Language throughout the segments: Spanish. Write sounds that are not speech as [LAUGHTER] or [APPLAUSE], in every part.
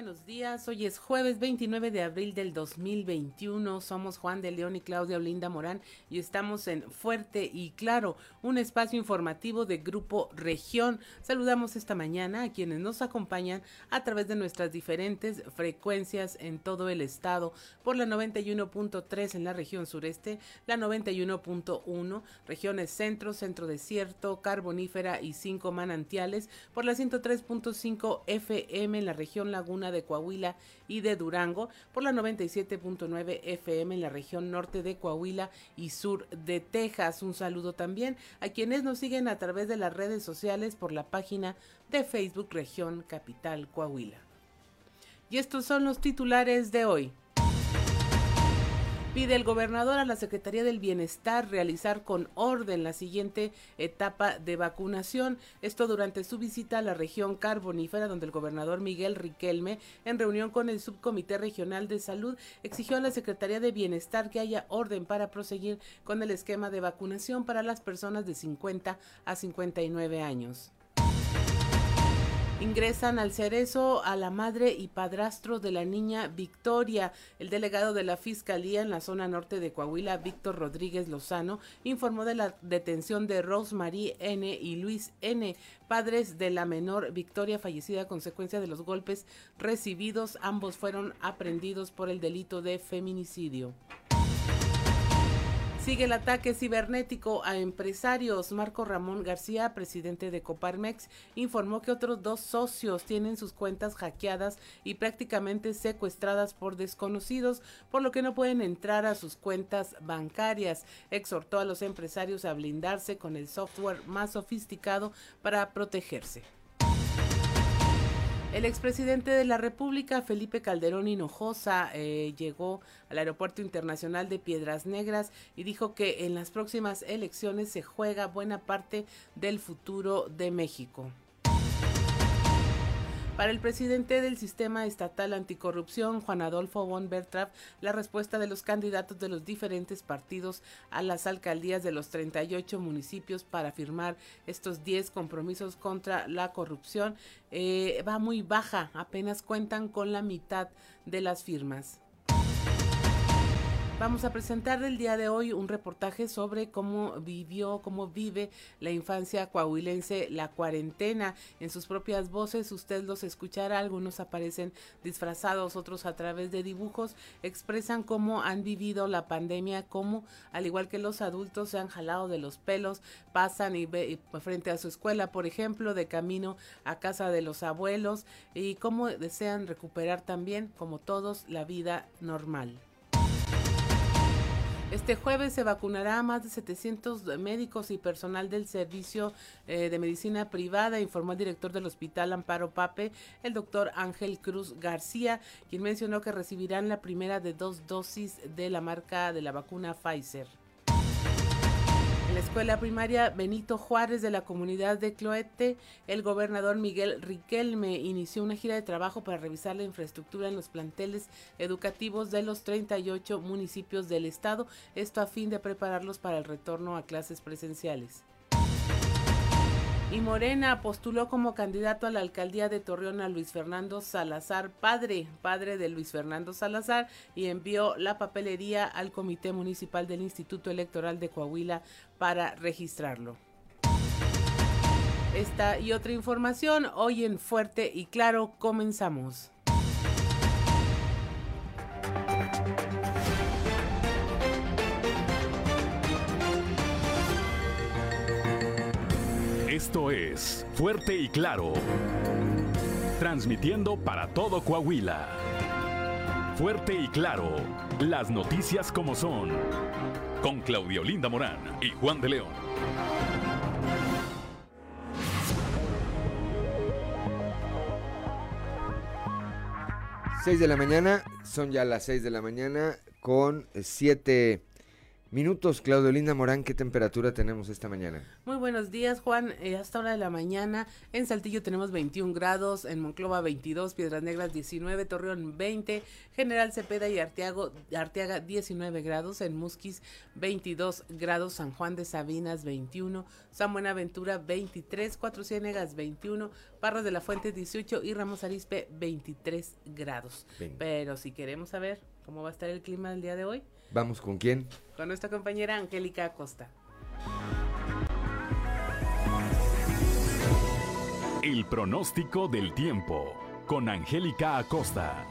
buenos días. Hoy es jueves 29 de abril del 2021. Somos Juan de León y Claudia Olinda Morán y estamos en Fuerte y Claro, un espacio informativo de Grupo Región. Saludamos esta mañana a quienes nos acompañan a través de nuestras diferentes frecuencias en todo el estado por la 91.3 en la región sureste, la 91.1, regiones centro, centro desierto, carbonífera y cinco manantiales, por la 103.5 FM en la región Laguna de Coahuila y de Durango, por la 97.9 FM en la región norte de Coahuila y sur de Texas. Un saludo también a quienes nos siguen a través de las redes sociales por la página de Facebook Región Capital Coahuila. Y estos son los titulares de hoy. Pide el gobernador a la Secretaría del Bienestar realizar con orden la siguiente etapa de vacunación. Esto durante su visita a la región carbonífera, donde el gobernador Miguel Riquelme, en reunión con el Subcomité Regional de Salud, exigió a la Secretaría de Bienestar que haya orden para proseguir con el esquema de vacunación para las personas de 50 a 59 años. Ingresan al cerezo a la madre y padrastro de la niña Victoria. El delegado de la Fiscalía en la zona norte de Coahuila, Víctor Rodríguez Lozano, informó de la detención de Rosemary N. y Luis N., padres de la menor Victoria fallecida a consecuencia de los golpes recibidos. Ambos fueron aprendidos por el delito de feminicidio. Sigue el ataque cibernético a empresarios. Marco Ramón García, presidente de Coparmex, informó que otros dos socios tienen sus cuentas hackeadas y prácticamente secuestradas por desconocidos, por lo que no pueden entrar a sus cuentas bancarias. Exhortó a los empresarios a blindarse con el software más sofisticado para protegerse. El expresidente de la República, Felipe Calderón Hinojosa, eh, llegó al Aeropuerto Internacional de Piedras Negras y dijo que en las próximas elecciones se juega buena parte del futuro de México. Para el presidente del Sistema Estatal Anticorrupción, Juan Adolfo von Bertrap, la respuesta de los candidatos de los diferentes partidos a las alcaldías de los 38 municipios para firmar estos 10 compromisos contra la corrupción eh, va muy baja, apenas cuentan con la mitad de las firmas. Vamos a presentar el día de hoy un reportaje sobre cómo vivió, cómo vive la infancia coahuilense la cuarentena. En sus propias voces usted los escuchará, algunos aparecen disfrazados, otros a través de dibujos, expresan cómo han vivido la pandemia, cómo al igual que los adultos se han jalado de los pelos, pasan y, ve, frente a su escuela, por ejemplo, de camino a casa de los abuelos y cómo desean recuperar también, como todos, la vida normal. Este jueves se vacunará a más de 700 médicos y personal del servicio eh, de medicina privada, informó el director del Hospital Amparo Pape, el doctor Ángel Cruz García, quien mencionó que recibirán la primera de dos dosis de la marca de la vacuna Pfizer. Escuela primaria Benito Juárez de la comunidad de Cloete, el gobernador Miguel Riquelme inició una gira de trabajo para revisar la infraestructura en los planteles educativos de los 38 municipios del estado, esto a fin de prepararlos para el retorno a clases presenciales. Y Morena postuló como candidato a la alcaldía de Torreón a Luis Fernando Salazar, padre, padre de Luis Fernando Salazar, y envió la papelería al Comité Municipal del Instituto Electoral de Coahuila para registrarlo. Esta y otra información hoy en Fuerte y Claro comenzamos. Esto es Fuerte y Claro. Transmitiendo para todo Coahuila. Fuerte y Claro. Las noticias como son. Con Claudio Linda Morán y Juan de León. Seis de la mañana, son ya las seis de la mañana con siete minutos. Claudio Linda Morán, ¿qué temperatura tenemos esta mañana? Muy buenos días, Juan. Eh, hasta hora de la mañana en Saltillo tenemos 21 grados, en Monclova 22, Piedras Negras 19, Torreón 20, General Cepeda y Arteago, Arteaga 19 grados, en Musquis 22 grados, San Juan de Sabinas 21, San Buenaventura 23, Cuatro Ciénegas 21, Parras de la Fuente 18 y Ramos Arispe 23 grados. Pero si queremos saber cómo va a estar el clima el día de hoy, ¿Vamos con quién? Con nuestra compañera Angélica Acosta. El pronóstico del tiempo con Angélica Acosta.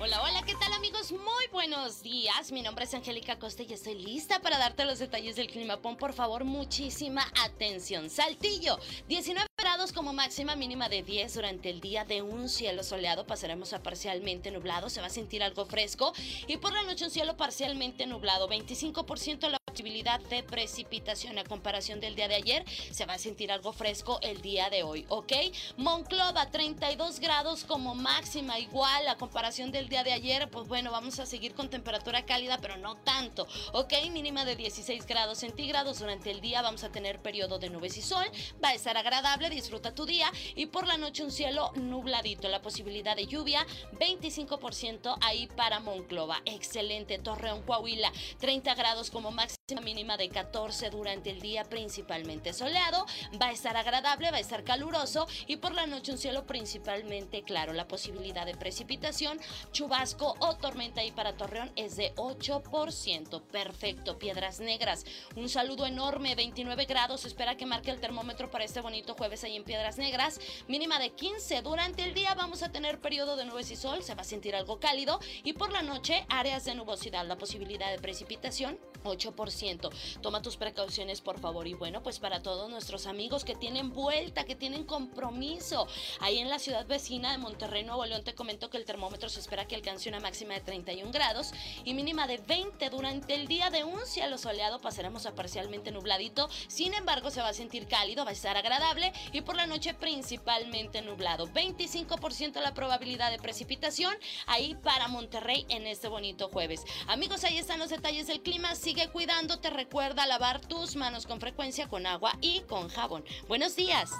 Hola, hola, ¿qué tal amigos? Muy buenos días. Mi nombre es Angélica Costa y estoy lista para darte los detalles del clima. Pon por favor muchísima atención. Saltillo, 19 grados como máxima mínima de 10 durante el día de un cielo soleado. Pasaremos a parcialmente nublado, se va a sentir algo fresco y por la noche un cielo parcialmente nublado. 25% la posibilidad de precipitación a comparación del día de ayer. Se va a sentir algo fresco el día de hoy, ¿ok? Monclova, 32 grados como máxima, igual a comparación del día de ayer. Pues bueno, vamos a seguir con temperatura cálida, pero no tanto, ¿ok? Mínima de 16 grados centígrados durante el día. Vamos a tener periodo de nubes y sol. Va a estar agradable, disfruta tu día. Y por la noche un cielo nubladito. La posibilidad de lluvia, 25% ahí para Monclova. Excelente. Torreón, Coahuila, 30 grados como máxima mínima de 14 durante el día principalmente soleado, va a estar agradable, va a estar caluroso y por la noche un cielo principalmente claro. La posibilidad de precipitación, chubasco o tormenta ahí para Torreón es de 8%. Perfecto, Piedras Negras. Un saludo enorme, 29 grados, espera que marque el termómetro para este bonito jueves ahí en Piedras Negras. Mínima de 15 durante el día vamos a tener periodo de nubes y sol, se va a sentir algo cálido y por la noche áreas de nubosidad, la posibilidad de precipitación 8%. Toma tus precauciones, por favor. Y bueno, pues para todos nuestros amigos que tienen vuelta, que tienen compromiso, ahí en la ciudad vecina de Monterrey, Nuevo León, te comento que el termómetro se espera que alcance una máxima de 31 grados y mínima de 20 durante el día de un cielo soleado. Pasaremos a parcialmente nubladito. Sin embargo, se va a sentir cálido, va a estar agradable y por la noche principalmente nublado. 25% la probabilidad de precipitación ahí para Monterrey en este bonito jueves. Amigos, ahí están los detalles del clima. Sigue cuidando te recuerda lavar tus manos con frecuencia con agua y con jabón. Buenos días.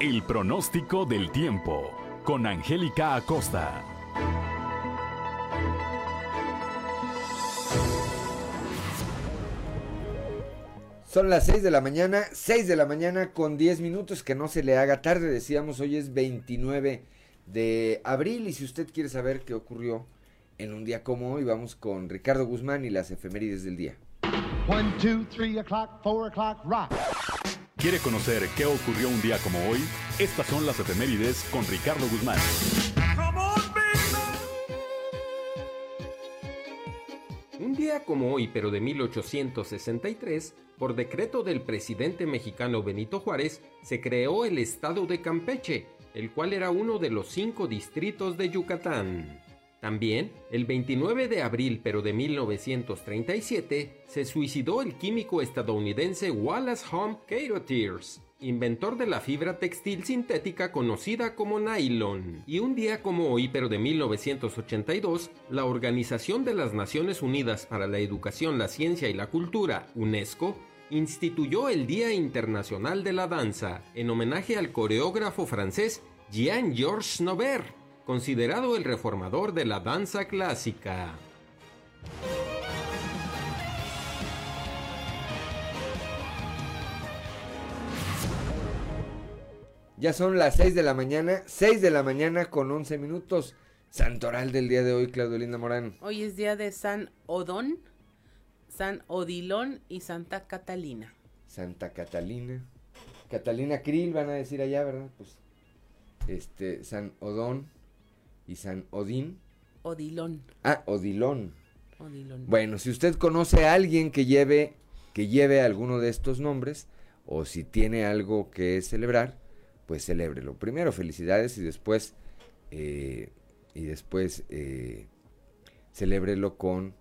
El pronóstico del tiempo con Angélica Acosta. Son las 6 de la mañana, 6 de la mañana con 10 minutos, que no se le haga tarde, decíamos, hoy es 29 de abril y si usted quiere saber qué ocurrió en un día como hoy vamos con Ricardo Guzmán y las efemérides del día. ¿Quiere conocer qué ocurrió un día como hoy? Estas son las efemérides con Ricardo Guzmán. Un día como hoy, pero de 1863, por decreto del presidente mexicano Benito Juárez, se creó el estado de Campeche, el cual era uno de los cinco distritos de Yucatán. También, el 29 de abril pero de 1937, se suicidó el químico estadounidense Wallace Home Carothers, inventor de la fibra textil sintética conocida como nylon. Y un día como hoy, pero de 1982, la Organización de las Naciones Unidas para la Educación, la Ciencia y la Cultura, UNESCO, instituyó el Día Internacional de la Danza en homenaje al coreógrafo francés Jean-Georges Nover considerado el reformador de la danza clásica. Ya son las 6 de la mañana, 6 de la mañana con 11 minutos. Santoral del día de hoy, Claudio Linda Morán. Hoy es día de San Odón, San Odilón y Santa Catalina. Santa Catalina. Catalina Krill van a decir allá, ¿verdad? Pues este San Odón y San Odín. Odilón. Ah, Odilón. Odilón. Bueno, si usted conoce a alguien que lleve, que lleve alguno de estos nombres, o si tiene algo que celebrar, pues celébrelo. Primero felicidades y después, eh, y después eh, celébrelo con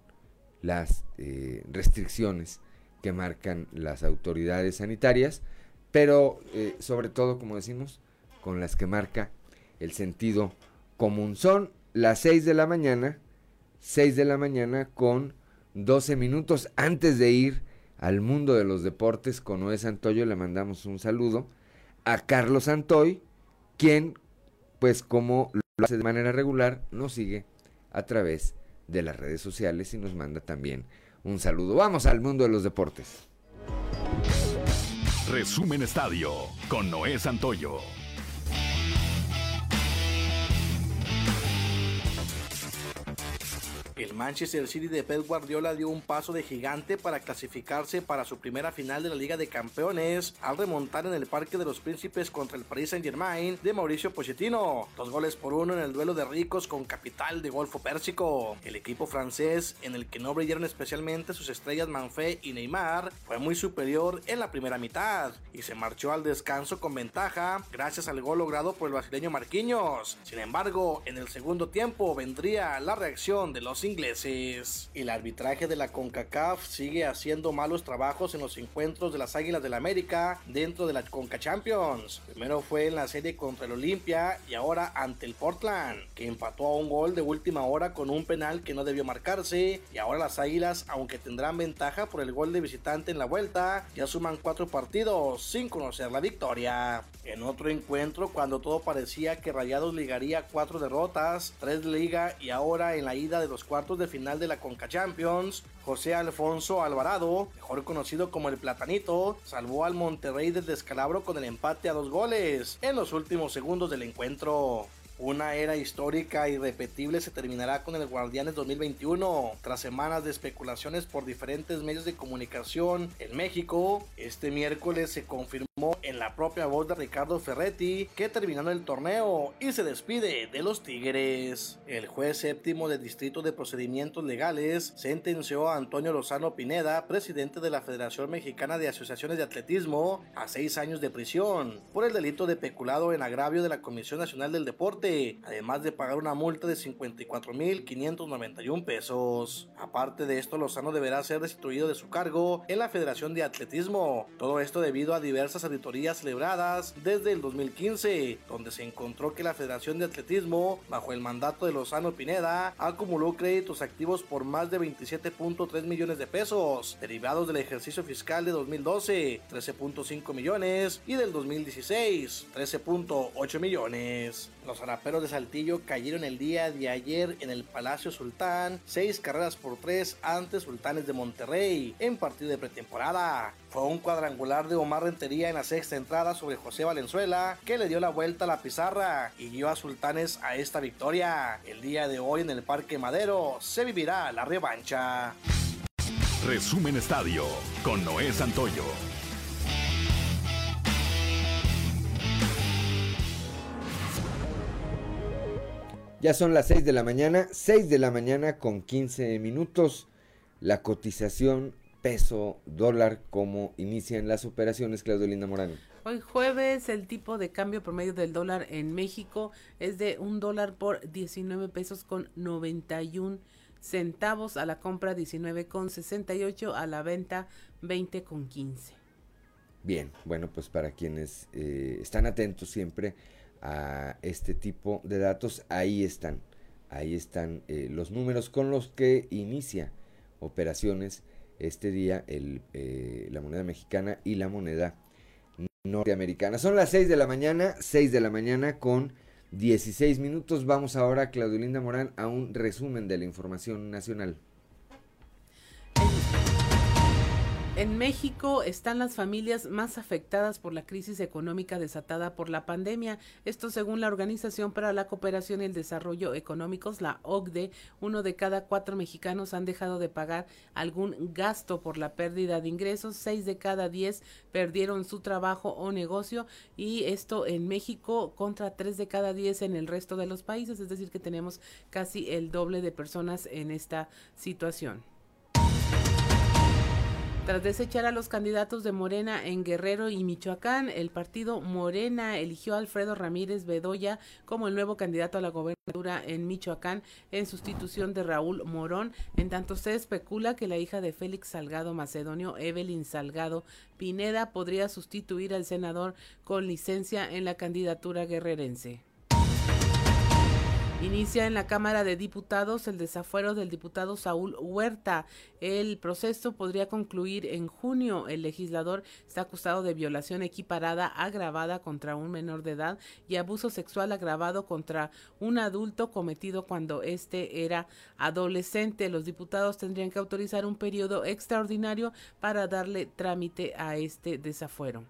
las eh, restricciones que marcan las autoridades sanitarias pero eh, sobre todo, como decimos, con las que marca el sentido común. Son las 6 de la mañana, 6 de la mañana con 12 minutos antes de ir al mundo de los deportes con Noé Santoyo, le mandamos un saludo a Carlos Santoy, quien, pues como lo hace de manera regular, nos sigue a través de las redes sociales y nos manda también un saludo. Vamos al mundo de los deportes. Resumen Estadio con Noé Santoyo. El Manchester City de Pep Guardiola dio un paso de gigante para clasificarse para su primera final de la Liga de Campeones al remontar en el Parque de los Príncipes contra el Paris Saint-Germain de Mauricio Pochettino. Dos goles por uno en el duelo de ricos con capital de Golfo Pérsico. El equipo francés, en el que no brillaron especialmente sus estrellas Manfé y Neymar, fue muy superior en la primera mitad y se marchó al descanso con ventaja gracias al gol logrado por el brasileño Marquinhos. Sin embargo, en el segundo tiempo vendría la reacción de los ingleses. El arbitraje de la CONCACAF sigue haciendo malos trabajos en los encuentros de las Águilas del la América dentro de la CONCA Champions. Primero fue en la serie contra el Olimpia y ahora ante el Portland, que empató a un gol de última hora con un penal que no debió marcarse. Y ahora las Águilas, aunque tendrán ventaja por el gol de visitante en la vuelta, ya suman cuatro partidos sin conocer la victoria. En otro encuentro, cuando todo parecía que Rayados ligaría cuatro derrotas, tres de liga y ahora en la ida de los cuartos de final de la Conca Champions, José Alfonso Alvarado, mejor conocido como el Platanito, salvó al Monterrey del descalabro con el empate a dos goles en los últimos segundos del encuentro. Una era histórica y repetible se terminará con el Guardianes 2021. Tras semanas de especulaciones por diferentes medios de comunicación en México, este miércoles se confirmó en la propia voz de Ricardo Ferretti que terminando el torneo y se despide de los Tigres. El juez séptimo del Distrito de Procedimientos Legales sentenció a Antonio Lozano Pineda, presidente de la Federación Mexicana de Asociaciones de Atletismo, a seis años de prisión por el delito de peculado en agravio de la Comisión Nacional del Deporte, además de pagar una multa de 54.591 pesos. Aparte de esto, Lozano deberá ser destituido de su cargo en la Federación de Atletismo. Todo esto debido a diversas auditorías celebradas desde el 2015, donde se encontró que la Federación de Atletismo, bajo el mandato de Lozano Pineda, acumuló créditos activos por más de 27.3 millones de pesos, derivados del ejercicio fiscal de 2012, 13.5 millones, y del 2016, 13.8 millones. Los araperos de Saltillo cayeron el día de ayer en el Palacio Sultán, seis carreras por tres ante Sultanes de Monterrey, en partido de pretemporada. Fue un cuadrangular de Omar Rentería en la sexta entrada sobre José Valenzuela, que le dio la vuelta a la pizarra y guió a Sultanes a esta victoria. El día de hoy en el Parque Madero se vivirá la revancha. Resumen Estadio con Noé Santoyo. Ya son las 6 de la mañana, 6 de la mañana con 15 minutos. La cotización peso dólar, ¿cómo inician las operaciones, Claudio Linda Morán? Hoy jueves el tipo de cambio promedio del dólar en México es de un dólar por 19 pesos con 91 centavos a la compra 19 con 68 a la venta 20 con 15. Bien, bueno pues para quienes eh, están atentos siempre a este tipo de datos, ahí están, ahí están eh, los números con los que inicia operaciones este día el, eh, la moneda mexicana y la moneda norteamericana. Son las 6 de la mañana, 6 de la mañana con 16 minutos. Vamos ahora, Claudio Linda Morán, a un resumen de la información nacional. En México están las familias más afectadas por la crisis económica desatada por la pandemia. Esto según la Organización para la Cooperación y el Desarrollo Económicos, la OCDE. Uno de cada cuatro mexicanos han dejado de pagar algún gasto por la pérdida de ingresos. Seis de cada diez perdieron su trabajo o negocio. Y esto en México contra tres de cada diez en el resto de los países. Es decir, que tenemos casi el doble de personas en esta situación. Tras desechar a los candidatos de Morena en Guerrero y Michoacán, el partido Morena eligió a Alfredo Ramírez Bedoya como el nuevo candidato a la gobernatura en Michoacán en sustitución de Raúl Morón. En tanto se especula que la hija de Félix Salgado Macedonio, Evelyn Salgado Pineda, podría sustituir al senador con licencia en la candidatura guerrerense. Inicia en la Cámara de Diputados el desafuero del diputado Saúl Huerta. El proceso podría concluir en junio. El legislador está acusado de violación equiparada agravada contra un menor de edad y abuso sexual agravado contra un adulto cometido cuando éste era adolescente. Los diputados tendrían que autorizar un periodo extraordinario para darle trámite a este desafuero.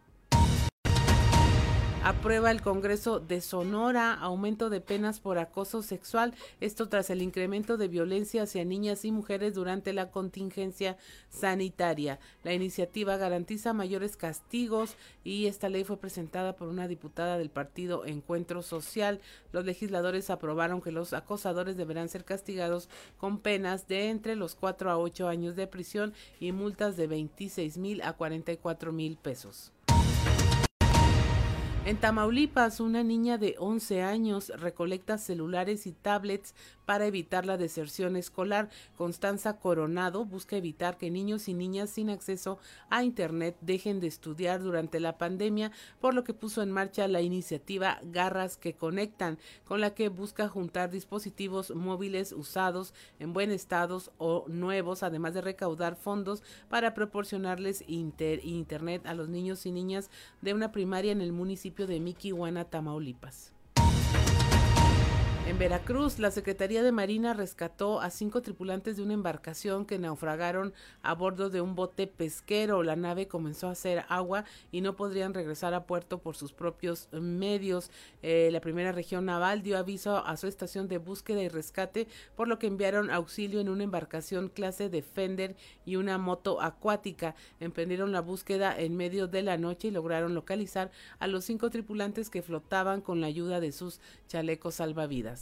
Aprueba el Congreso de Sonora aumento de penas por acoso sexual, esto tras el incremento de violencia hacia niñas y mujeres durante la contingencia sanitaria. La iniciativa garantiza mayores castigos y esta ley fue presentada por una diputada del partido Encuentro Social. Los legisladores aprobaron que los acosadores deberán ser castigados con penas de entre los 4 a 8 años de prisión y multas de 26 mil a 44 mil pesos. En Tamaulipas, una niña de 11 años recolecta celulares y tablets para evitar la deserción escolar. Constanza Coronado busca evitar que niños y niñas sin acceso a Internet dejen de estudiar durante la pandemia, por lo que puso en marcha la iniciativa Garras que Conectan, con la que busca juntar dispositivos móviles usados en buen estado o nuevos, además de recaudar fondos para proporcionarles Internet a los niños y niñas de una primaria en el municipio de Miquihuana, Tamaulipas. En Veracruz, la Secretaría de Marina rescató a cinco tripulantes de una embarcación que naufragaron a bordo de un bote pesquero. La nave comenzó a hacer agua y no podrían regresar a puerto por sus propios medios. Eh, la primera región naval dio aviso a su estación de búsqueda y rescate, por lo que enviaron auxilio en una embarcación clase Defender y una moto acuática. Emprendieron la búsqueda en medio de la noche y lograron localizar a los cinco tripulantes que flotaban con la ayuda de sus chalecos salvavidas.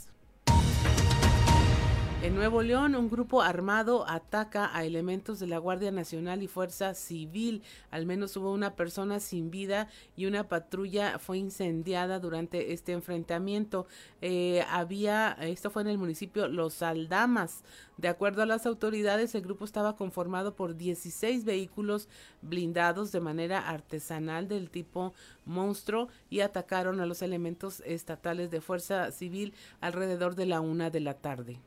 En Nuevo León, un grupo armado ataca a elementos de la Guardia Nacional y Fuerza Civil. Al menos hubo una persona sin vida y una patrulla fue incendiada durante este enfrentamiento. Eh, había, esto fue en el municipio Los Aldamas. De acuerdo a las autoridades, el grupo estaba conformado por 16 vehículos blindados de manera artesanal del tipo monstruo y atacaron a los elementos estatales de Fuerza Civil alrededor de la una de la tarde.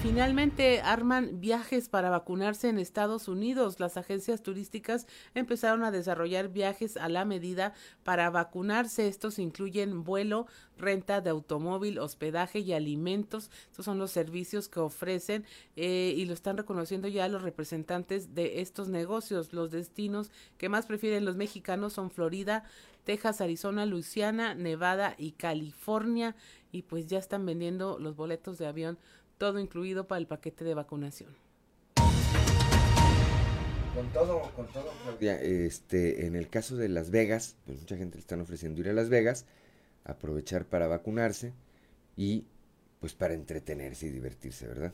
Finalmente arman viajes para vacunarse en Estados Unidos. Las agencias turísticas empezaron a desarrollar viajes a la medida para vacunarse. Estos incluyen vuelo, renta de automóvil, hospedaje y alimentos. Estos son los servicios que ofrecen eh, y lo están reconociendo ya los representantes de estos negocios. Los destinos que más prefieren los mexicanos son Florida, Texas, Arizona, Luisiana, Nevada y California. Y pues ya están vendiendo los boletos de avión todo incluido para el paquete de vacunación. Con todo, con todo, este, en el caso de Las Vegas, pues mucha gente le están ofreciendo ir a Las Vegas, aprovechar para vacunarse y pues para entretenerse y divertirse, ¿verdad?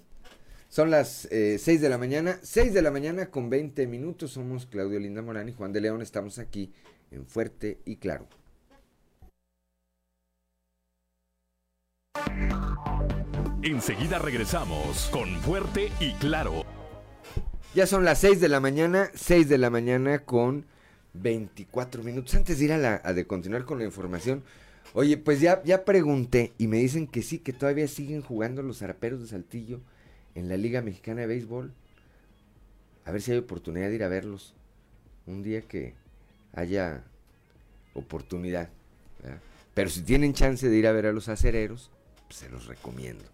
Son las eh, 6 de la mañana, 6 de la mañana con 20 minutos. Somos Claudio Linda Morán y Juan de León. Estamos aquí en Fuerte y Claro. Enseguida regresamos con Fuerte y Claro. Ya son las 6 de la mañana, 6 de la mañana con 24 minutos. Antes de ir a, la, de continuar con la información, oye, pues ya, ya pregunté y me dicen que sí, que todavía siguen jugando los zaraperos de Saltillo en la Liga Mexicana de Béisbol. A ver si hay oportunidad de ir a verlos. Un día que haya oportunidad. Pero si tienen chance de ir a ver a los acereros, pues se los recomiendo.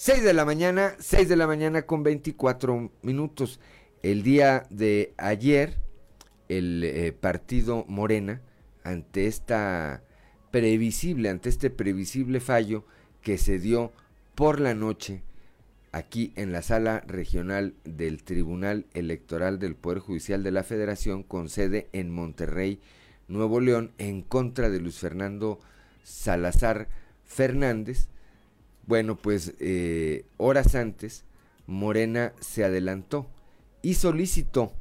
6 de la mañana, 6 de la mañana con 24 minutos. El día de ayer, el eh, partido Morena, ante esta previsible, ante este previsible fallo que se dio por la noche aquí en la sala regional del Tribunal Electoral del Poder Judicial de la Federación con sede en Monterrey, Nuevo León, en contra de Luis Fernando Salazar Fernández, bueno, pues eh, horas antes Morena se adelantó y solicitó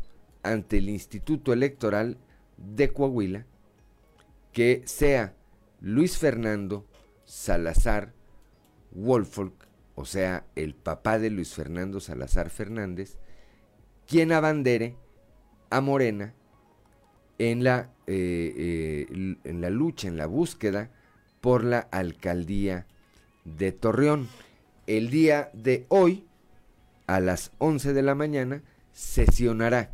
ante el Instituto Electoral de Coahuila que sea Luis Fernando Salazar Wolfolk, o sea, el papá de Luis Fernando Salazar Fernández, quien abandere a Morena en la, eh, eh, en la lucha, en la búsqueda por la alcaldía de Torreón. El día de hoy, a las 11 de la mañana, sesionará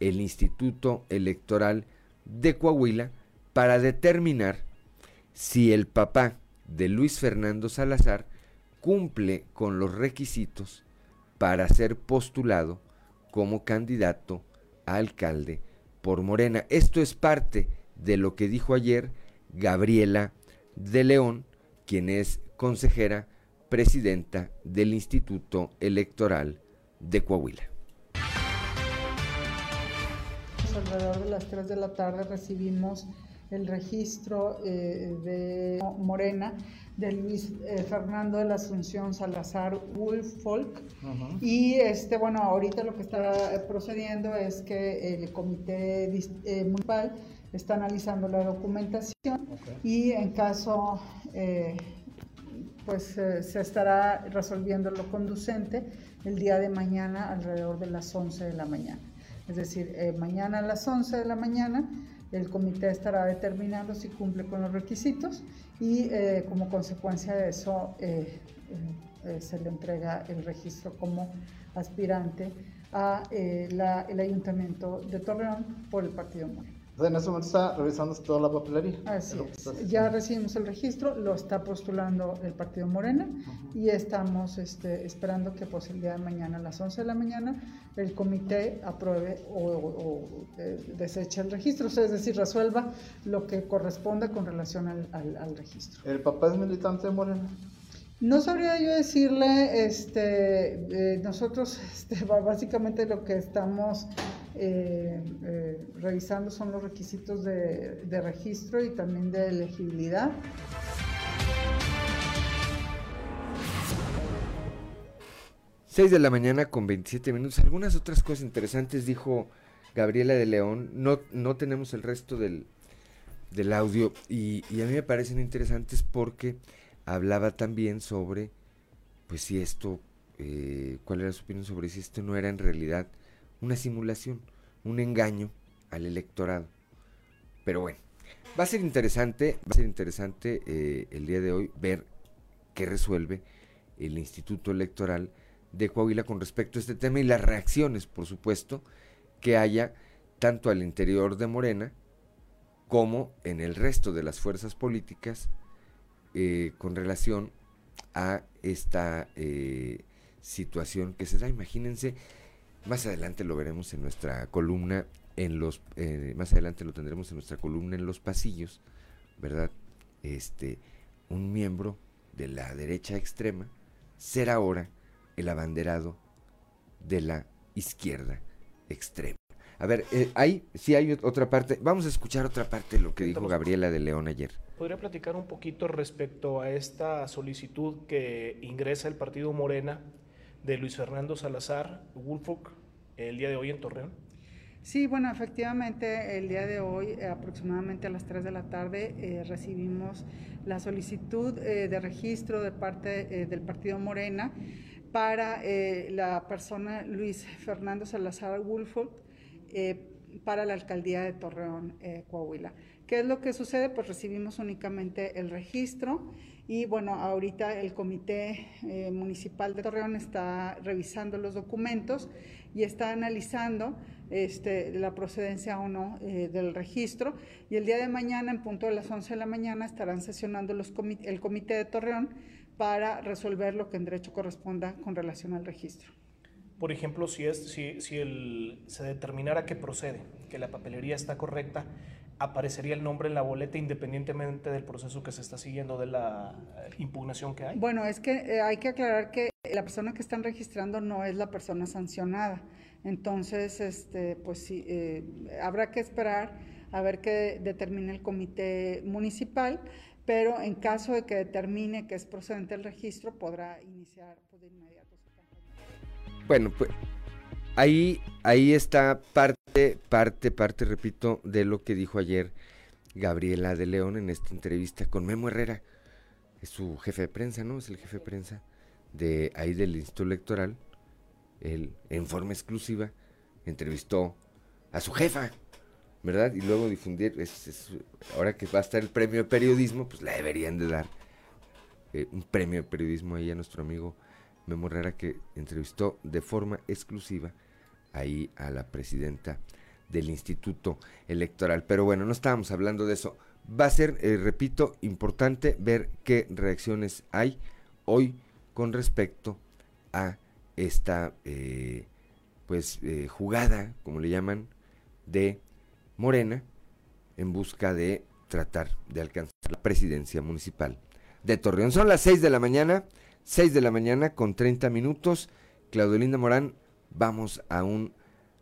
el Instituto Electoral de Coahuila para determinar si el papá de Luis Fernando Salazar cumple con los requisitos para ser postulado como candidato a alcalde por Morena. Esto es parte de lo que dijo ayer Gabriela de León, quien es consejera presidenta del Instituto Electoral de Coahuila. Alrededor de las 3 de la tarde recibimos el registro eh, de Morena de Luis eh, Fernando de la Asunción Salazar Wolfolk. Y este, bueno, ahorita lo que está procediendo es que el comité eh, municipal está analizando la documentación y en caso, pues se estará resolviendo lo conducente el día de mañana alrededor de las 11 de la mañana. Es decir, mañana a las 11 de la mañana el comité estará determinando si cumple con los requisitos y eh, como consecuencia de eso eh, eh, se le entrega el registro como aspirante a el Ayuntamiento de Torreón por el Partido en ese momento está revisando toda la papelería. Así es. Ya recibimos el registro, lo está postulando el Partido Morena y estamos este, esperando que pues, el día de mañana a las 11 de la mañana el comité apruebe o, eh, deseche el registro, es decir, resuelva lo que corresponda con relación al, registro. ¿El papá es militante de Morena? No sabría yo decirle, este, eh, nosotros [LAUGHS] este, básicamente lo que estamos eh, eh, revisando son los requisitos de, registro y también de elegibilidad. Seis de la mañana con 27 minutos. Algunas otras cosas interesantes dijo Gabriela de León. No, no tenemos el resto del, audio y, a mí me parecen interesantes porque hablaba también sobre, pues si esto, eh, cuál era su opinión sobre si esto no era en realidad una simulación, un engaño al electorado. Pero bueno, va a ser interesante, va a ser interesante eh, el día de hoy ver qué resuelve el Instituto Electoral de Coahuila con respecto a este tema y las reacciones, por supuesto, que haya tanto al interior de Morena como en el resto de las fuerzas políticas eh, con relación a esta eh, situación que se da. Imagínense más adelante lo veremos en nuestra columna, en los, eh, más adelante lo tendremos en nuestra columna en los pasillos, ¿verdad? Este, un miembro de la derecha extrema será ahora el abanderado de la izquierda extrema. A ver, eh, ahí sí hay otra parte. Vamos a escuchar otra parte de lo que dijo Gabriela de León ayer. ¿Podría platicar un poquito respecto a esta solicitud que ingresa el partido Morena de Luis Fernando Salazar Woolfolk el día de hoy en Torreón? Sí, bueno, efectivamente, el día de hoy, eh, aproximadamente a las 3 de la tarde, eh, recibimos la solicitud eh, de registro de parte del Partido Morena para la persona Luis Fernando Salazar Woolfolk para la alcaldía de Torreón, Coahuila. ¿Qué es lo que sucede? Pues recibimos únicamente el registro y bueno, ahorita el Comité eh, Municipal de Torreón está revisando los documentos y está analizando este, la procedencia o no eh, del registro. Y el día de mañana, en punto de las 11 de la mañana, estarán sesionando los el Comité de Torreón para resolver lo que en derecho corresponda con relación al registro. Por ejemplo, si, es, si, se determinara que procede, que la papelería está correcta, aparecería el nombre en la boleta independientemente del proceso que se está siguiendo de la impugnación que hay? Bueno, es que eh, hay que aclarar que la persona que están registrando no es la persona sancionada. Entonces, este, pues sí, eh, habrá que esperar a ver qué determine el comité municipal, pero en caso de que determine que es procedente el registro, podrá iniciar pues, de inmediato su campaña. Bueno, pues ahí, ahí está parte, parte, parte, repito, de lo que dijo ayer Gabriela de León en esta entrevista con Memo Herrera. Es su jefe de prensa, ¿no? Es el jefe de prensa de ahí del Instituto Electoral. Él, en forma exclusiva, entrevistó a su jefa, ¿verdad? Y luego difundir, ahora que va a estar el premio de periodismo, pues le deberían de dar eh, un premio de periodismo ahí a nuestro amigo Memo Herrera que entrevistó de forma exclusiva ahí a la presidenta del Instituto Electoral. Pero bueno, no estábamos hablando de eso. Va a ser, eh, repito, importante ver qué reacciones hay hoy con respecto a esta eh, pues jugada, como le llaman, de Morena en busca de tratar de alcanzar la presidencia municipal de Torreón. Son las 6 de la mañana, 6 de la mañana con 30 minutos. Claudio Linda Morán, vamos a un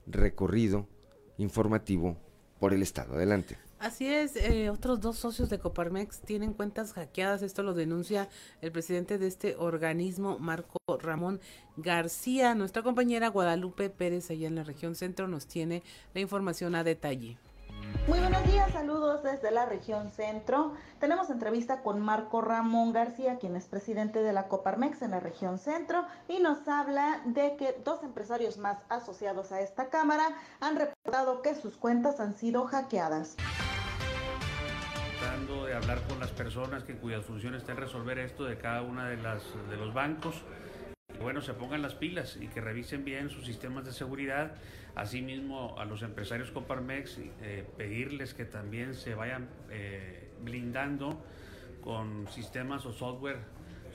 recorrido informativo por el estado. Adelante. Así es, eh, otros dos socios de Coparmex tienen cuentas hackeadas, esto lo denuncia el presidente de este organismo, Marco Ramón García. Nuestra compañera Guadalupe Pérez, allá en la región centro, nos tiene la información a detalle. Muy buenos días, saludos desde la región centro. Tenemos entrevista con Marco Ramón García, quien es presidente de la Coparmex en la región centro, y nos habla de que dos empresarios más asociados a esta cámara han reportado que sus cuentas han sido hackeadas. Tratando de hablar con las personas que cuyas funciones estén resolver esto de cada una de los bancos, bueno, se pongan las pilas y que revisen bien sus sistemas de seguridad Asimismo, a los empresarios Coparmex, eh, pedirles que también se vayan eh, blindando con sistemas o software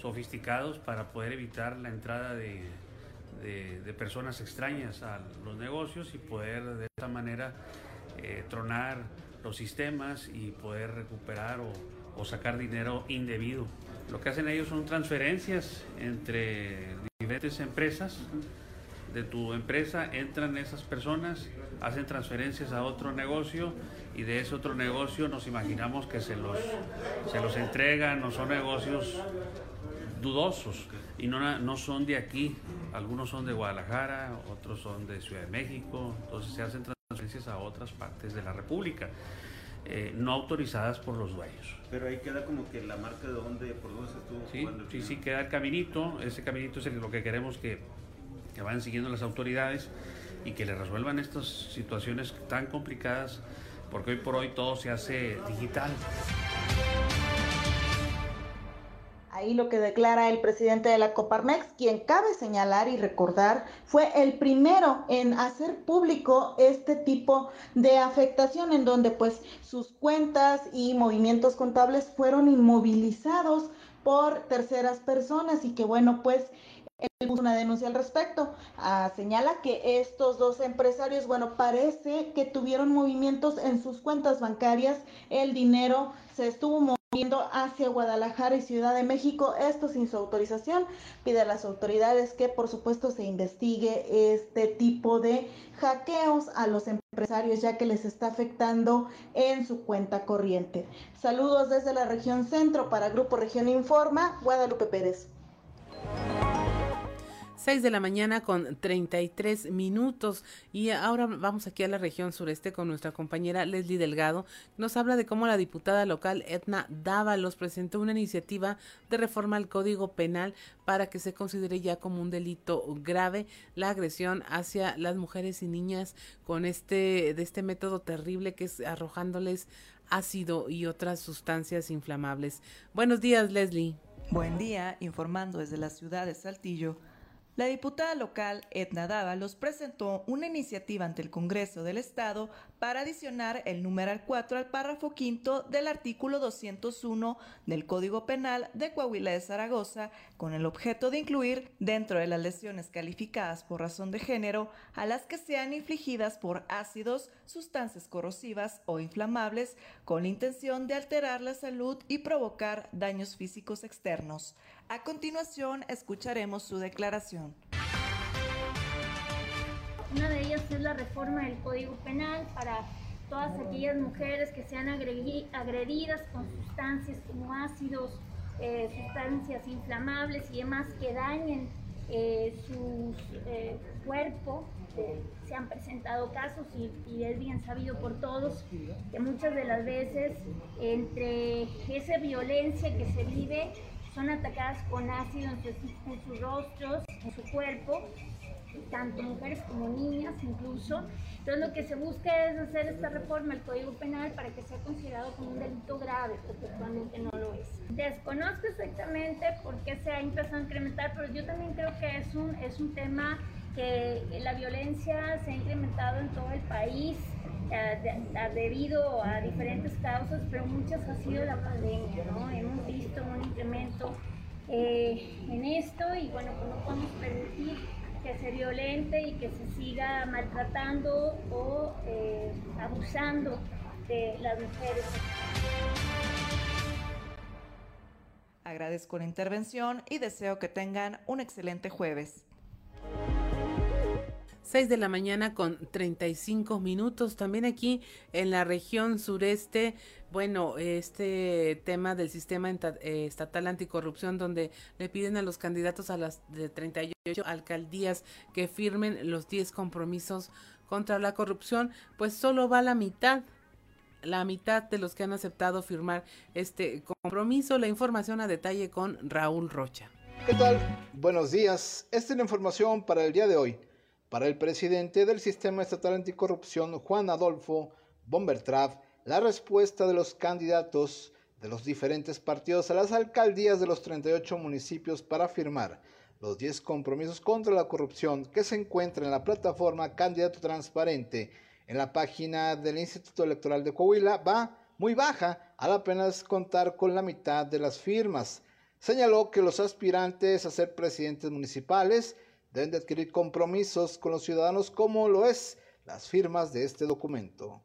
sofisticados para poder evitar la entrada de, personas extrañas a los negocios y poder de esta manera eh, tronar los sistemas y poder recuperar o, o sacar dinero indebido. Lo que hacen ellos son transferencias entre diferentes empresas de tu empresa, entran esas personas, hacen transferencias a otro negocio y de ese otro negocio nos imaginamos que se los, se los entregan, no son negocios dudosos. Y no, no son de aquí, algunos son de Guadalajara, otros son de Ciudad de México, entonces se hacen transferencias a otras partes de la República. Eh, no autorizadas por los dueños. Pero ahí queda como que la marca de dónde, por dónde se estuvo sí, Sí, sí, queda el caminito, ese caminito es lo que queremos que que vayan siguiendo las autoridades y que le resuelvan estas situaciones tan complicadas, porque hoy por hoy todo se hace digital. Ahí lo que declara el presidente de la Coparmex, quien cabe señalar y recordar, fue el primero en hacer público este tipo de afectación en donde pues sus cuentas y movimientos contables fueron inmovilizados por terceras personas y que bueno pues una denuncia al respecto. Ah, señala que estos dos empresarios, bueno, parece que tuvieron movimientos en sus cuentas bancarias. El dinero se estuvo hacia Guadalajara y Ciudad de México, esto sin su autorización. Pide a las autoridades que, por supuesto, se investigue este tipo de hackeos a los empresarios, ya que les está afectando en su cuenta corriente. Saludos desde la región centro para Grupo Región Informa, Guadalupe Pérez. 6 de la mañana con 33 minutos y ahora vamos aquí a la región sureste con nuestra compañera Leslie Delgado. Nos habla de cómo la diputada local Edna Dávalos presentó una iniciativa de reforma al Código Penal para que se considere ya como un delito grave la agresión hacia las mujeres y niñas con este de este método terrible que es arrojándoles ácido y otras sustancias inflamables. Buenos días, Leslie. Buen día, informando desde la ciudad de Saltillo. La diputada local Edna Dávalos presentó una iniciativa ante el Congreso del Estado para adicionar el numeral 4 al párrafo quinto del artículo 201 del Código Penal de Coahuila de Zaragoza, con el objeto de incluir dentro de las lesiones calificadas por razón de género a las que sean infligidas por ácidos, sustancias corrosivas o inflamables, con la intención de alterar la salud y provocar daños físicos externos. A continuación, escucharemos su declaración. Una de ellas es la reforma del Código Penal para todas aquellas mujeres que sean agredidas con sustancias como ácidos, eh, sustancias inflamables y demás que dañen eh, su eh, cuerpo. se han presentado casos y, y, es bien sabido por todos que muchas de las veces entre esa violencia que se vive son atacadas con ácido en, en sus rostros, en su cuerpo, tanto mujeres como niñas incluso. Entonces lo que se busca es hacer esta reforma al Código Penal para que sea considerado como un delito grave, porque actualmente no lo es. Desconozco exactamente por qué se ha empezado a incrementar, pero yo también creo que es un, es un tema que la violencia se ha incrementado en todo el país debido a diferentes causas, pero muchas ha sido la pandemia, ¿no? Hemos visto un incremento eh, en esto y bueno, pues no podemos permitir que se violente y que se siga maltratando o eh, abusando de las mujeres. Agradezco la intervención y deseo que tengan un excelente jueves. 6 de la mañana con 35 minutos. También aquí en la región sureste, bueno, este tema del sistema eh, estatal anticorrupción donde le piden a los candidatos a las de 38 alcaldías que firmen los 10 compromisos contra la corrupción, pues solo va la mitad la mitad de los que han aceptado firmar este compromiso. La información a detalle con Raúl Rocha. ¿Qué tal? Buenos días. Esta es la información para el día de hoy. Para el presidente del Sistema Estatal Anticorrupción, Juan Adolfo Bombertrav, la respuesta de los candidatos de los diferentes partidos a las alcaldías de los 38 municipios para firmar los 10 compromisos contra la corrupción que se encuentra en la plataforma Candidato Transparente en la página del Instituto Electoral de Coahuila va muy baja al apenas contar con la mitad de las firmas. Señaló que los aspirantes a ser presidentes municipales de adquirir compromisos con los ciudadanos como lo es las firmas de este documento.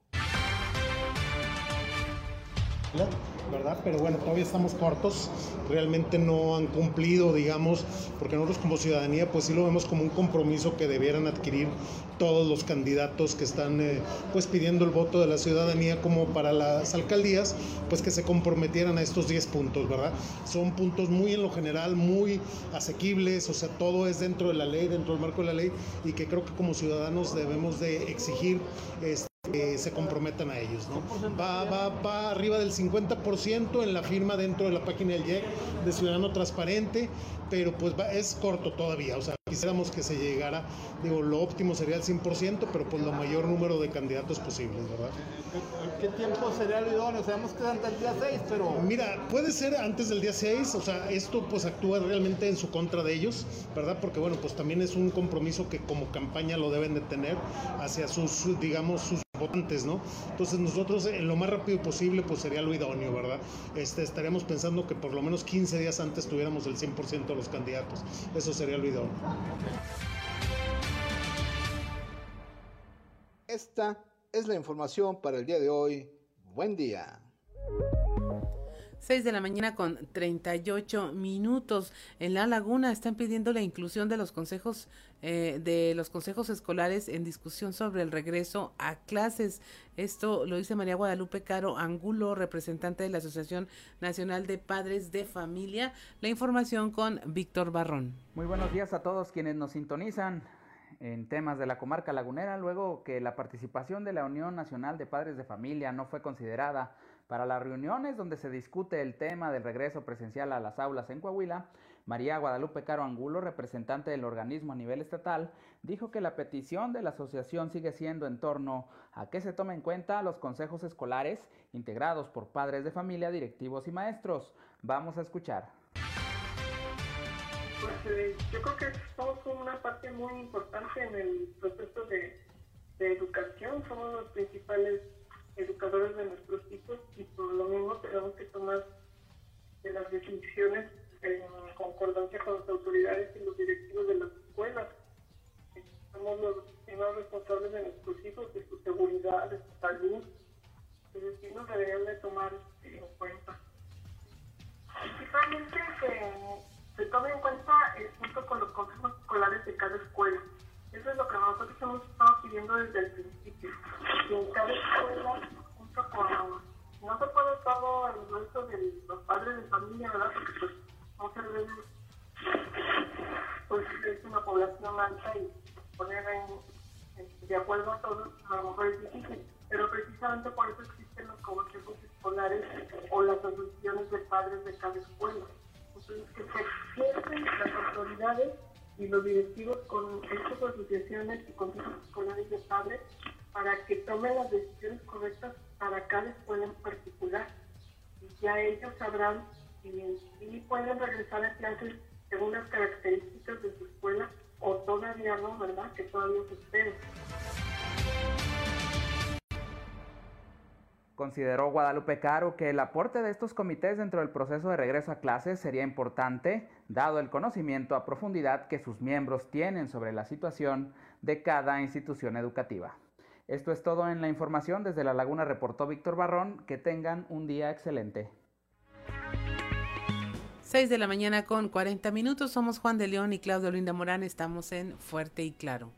¿Verdad? Pero bueno, todavía estamos cortos, realmente no han cumplido, digamos, porque nosotros como ciudadanía pues sí lo vemos como un compromiso que debieran adquirir todos los candidatos que están eh, pues pidiendo el voto de la ciudadanía como para las alcaldías, pues que se comprometieran a estos 10 puntos, ¿verdad? Son puntos muy en lo general, muy asequibles, o sea, todo es dentro de la ley, dentro del marco de la ley y que creo que como ciudadanos debemos de exigir este, se comprometan a ellos. ¿no? Va, va, va arriba del 50% en la firma dentro de la página del IEC de Ciudadano Transparente, pero pues va, es corto todavía. O sea, quisiéramos que se llegara, digo, lo óptimo sería el 100%, pero pues lo mayor número de candidatos posibles, ¿verdad? ¿Qué tiempo sería lo idóneo? Sabemos que es antes del día 6, pero... Mira, puede ser antes del día 6, o sea, esto pues actúa realmente en su contra de ellos, ¿verdad? Porque bueno, pues también es un compromiso que como campaña lo deben de tener hacia sus, digamos, sus votantes, ¿no? Entonces nosotros en lo más rápido posible pues sería lo idóneo, ¿verdad? Este, estaríamos pensando que por lo menos 15 días antes tuviéramos el 100% de los candidatos. Eso sería lo idóneo. Esta es la información para el día de hoy. Buen día. 6 de la mañana con 38 minutos. En La Laguna están pidiendo la inclusión de los consejos eh, de los consejos escolares en discusión sobre el regreso a clases. Esto lo dice María Guadalupe Caro Angulo, representante de la Asociación Nacional de Padres de Familia. La información con Víctor Barrón. Muy buenos días a todos quienes nos sintonizan en temas de la comarca lagunera, luego que la participación de la Unión Nacional de Padres de Familia no fue considerada para las reuniones donde se discute el tema del regreso presencial a las aulas en Coahuila, María Guadalupe Caro Angulo, representante del organismo a nivel estatal, dijo que la petición de la asociación sigue siendo en torno a que se tomen en cuenta los consejos escolares integrados por padres de familia, directivos y maestros. Vamos a escuchar. Pues, eh, yo creo que somos una parte muy importante en el proceso de, de educación, somos los principales educadores de nuestros hijos y por lo mismo tenemos que tomar las decisiones en concordancia con las autoridades y los directivos de las escuelas. Somos los primeros responsables de nuestros hijos, de su seguridad, de su salud. Entonces sí nos deberían de tomar en cuenta. Principalmente que se tome en cuenta el con los consejos escolares de cada escuela. Eso es lo que nosotros hemos estado pidiendo desde el principio. Que en cada escuela, junto con... No se puede todo el resto de los padres de familia, ¿verdad? Porque pues muchas veces pues población alta y poner de acuerdo a todos, a lo mejor es difícil, pero precisamente por eso existen los consejos escolares o las asociaciones de padres de cada escuela. Entonces, que se sienten las autoridades y los directivos con estas asociaciones y consejos escolares de padres para que tomen las decisiones correctas para cada escuela en particular. Y ya ellos sabrán si, pueden regresar a clases según las características de su escuela o todavía no, ¿verdad? Que todavía se espera. Consideró Guadalupe Caro que el aporte de estos comités dentro del proceso de regreso a clases sería importante, dado el conocimiento a profundidad que sus miembros tienen sobre la situación de cada institución educativa. Esto es todo en la información. Desde La Laguna reportó Víctor Barrón. Que tengan un día excelente. 6 de la mañana con 40 minutos. Somos Juan de León y Claudio Linda Morán. Estamos en Fuerte y Claro.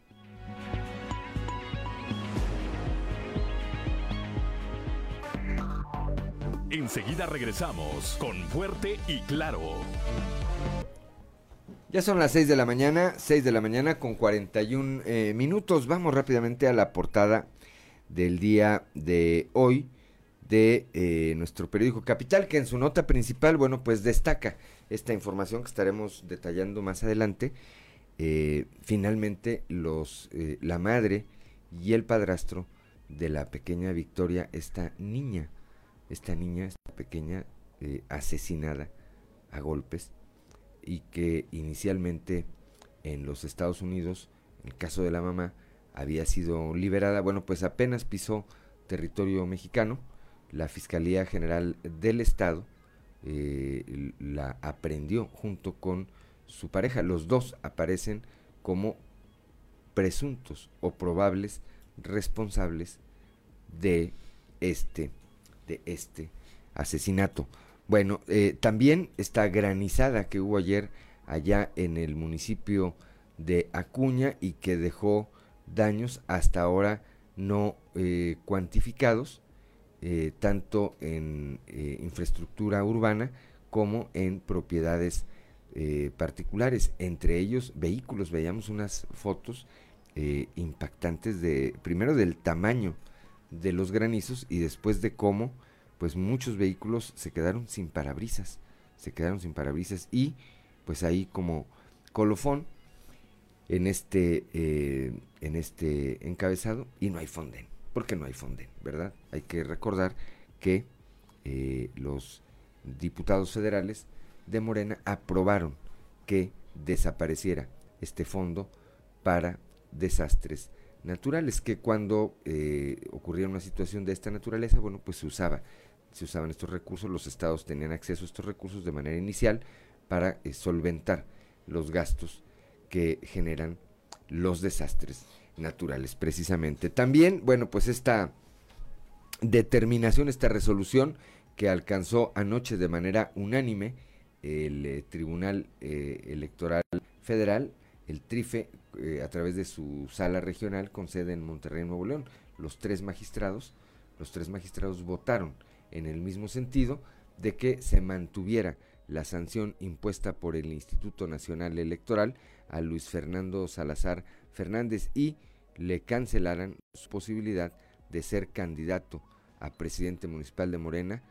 Enseguida regresamos con Fuerte y Claro. Ya son las 6 de la mañana, 6 de la mañana con 41 eh, minutos. Vamos rápidamente a la portada del día de hoy de eh, nuestro periódico Capital, que en su nota principal, bueno, pues destaca esta información que estaremos detallando más adelante. Eh, finalmente, los, la madre y el padrastro de la pequeña Victoria, esta niña, esta niña, esta pequeña, asesinada a golpes y que inicialmente en los Estados Unidos, en el caso de la mamá, había sido liberada, bueno, pues apenas pisó territorio mexicano, la Fiscalía General del Estado eh, la aprendió junto con su pareja. Los dos aparecen como presuntos o probables responsables de este, de este asesinato. Bueno, eh, también esta granizada que hubo ayer allá en el municipio de Acuña y que dejó daños hasta ahora no eh, cuantificados, eh, tanto en infraestructura urbana como en propiedades particulares, entre ellos vehículos. Veíamos unas fotos impactantes de, primero del tamaño de los granizos y después de cómo pues muchos vehículos se quedaron sin parabrisas, se quedaron sin parabrisas y pues ahí como colofón en este, eh, en este encabezado y no hay fonden, porque no hay fonden, ¿verdad? Hay que recordar que eh, los diputados federales de Morena aprobaron que desapareciera este fondo para desastres naturales, que cuando eh, ocurría una situación de esta naturaleza, bueno, pues se usaba se usaban estos recursos, los estados tenían acceso a estos recursos de manera inicial para eh, solventar los gastos que generan los desastres naturales precisamente. También, bueno, pues esta determinación, esta resolución que alcanzó anoche de manera unánime el eh, Tribunal eh, Electoral Federal, el TRIFE, a través de su sala regional con sede en Monterrey, Nuevo León. Los tres magistrados, los tres magistrados votaron en el mismo sentido de que se mantuviera la sanción impuesta por el Instituto Nacional Electoral a Luis Fernando Salazar Fernández y le cancelaran su posibilidad de ser candidato a presidente municipal de Morena,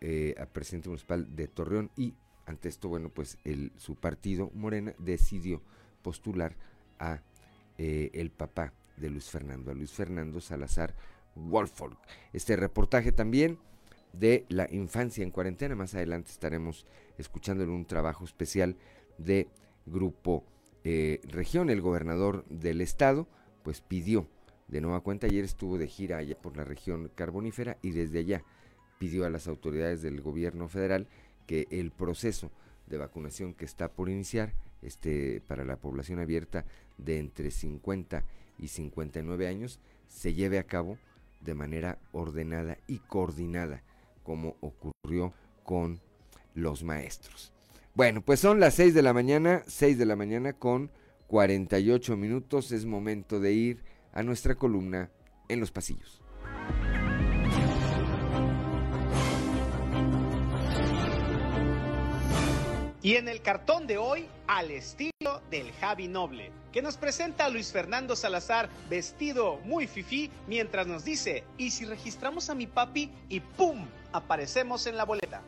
eh, a presidente municipal de Torreón y ante esto, bueno, pues el, su partido Morena decidió postular a eh, el papá de Luis Fernando, a Luis Fernando Salazar Wolfolk. Este reportaje también de la infancia en cuarentena. Más adelante estaremos escuchando un trabajo especial de Grupo eh, Región. El gobernador del estado pues pidió de nueva cuenta, ayer estuvo de gira allá por la región carbonífera y desde allá pidió a las autoridades del gobierno federal que el proceso de vacunación que está por iniciar este, para la población abierta de entre 50 y 59 años se lleve a cabo de manera ordenada y coordinada como ocurrió con los maestros. Bueno, pues son las 6 de la mañana, 6 de la mañana con 48 minutos. Es momento de ir a nuestra columna en los pasillos. Y en el cartón de hoy, al estilo del Javi Noble, que nos presenta a Luis Fernando Salazar vestido muy fifí mientras nos dice, ¿y si registramos a mi papi y ¡pum! aparecemos en la boleta?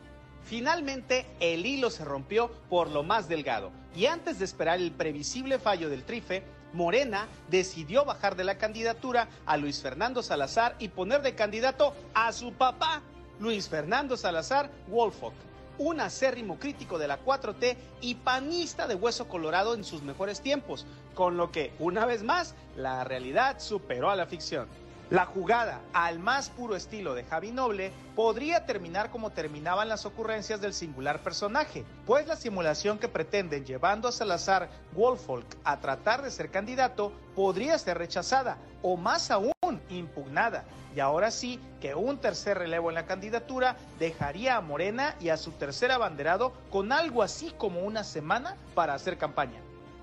Finalmente, el hilo se rompió por lo más delgado y antes de esperar el previsible fallo del Trife, Morena decidió bajar de la candidatura a Luis Fernando Salazar y poner de candidato a su papá, Luis Fernando Salazar Wolfock un acérrimo crítico de la 4T y panista de hueso colorado en sus mejores tiempos, con lo que, una vez más, la realidad superó a la ficción. La jugada, al más puro estilo de Javi Noble, podría terminar como terminaban las ocurrencias del singular personaje, pues la simulación que pretenden llevando a Salazar Wolfolk a tratar de ser candidato podría ser rechazada o más aún impugnada. Y ahora sí que un tercer relevo en la candidatura dejaría a Morena y a su tercer abanderado con algo así como una semana para hacer campaña.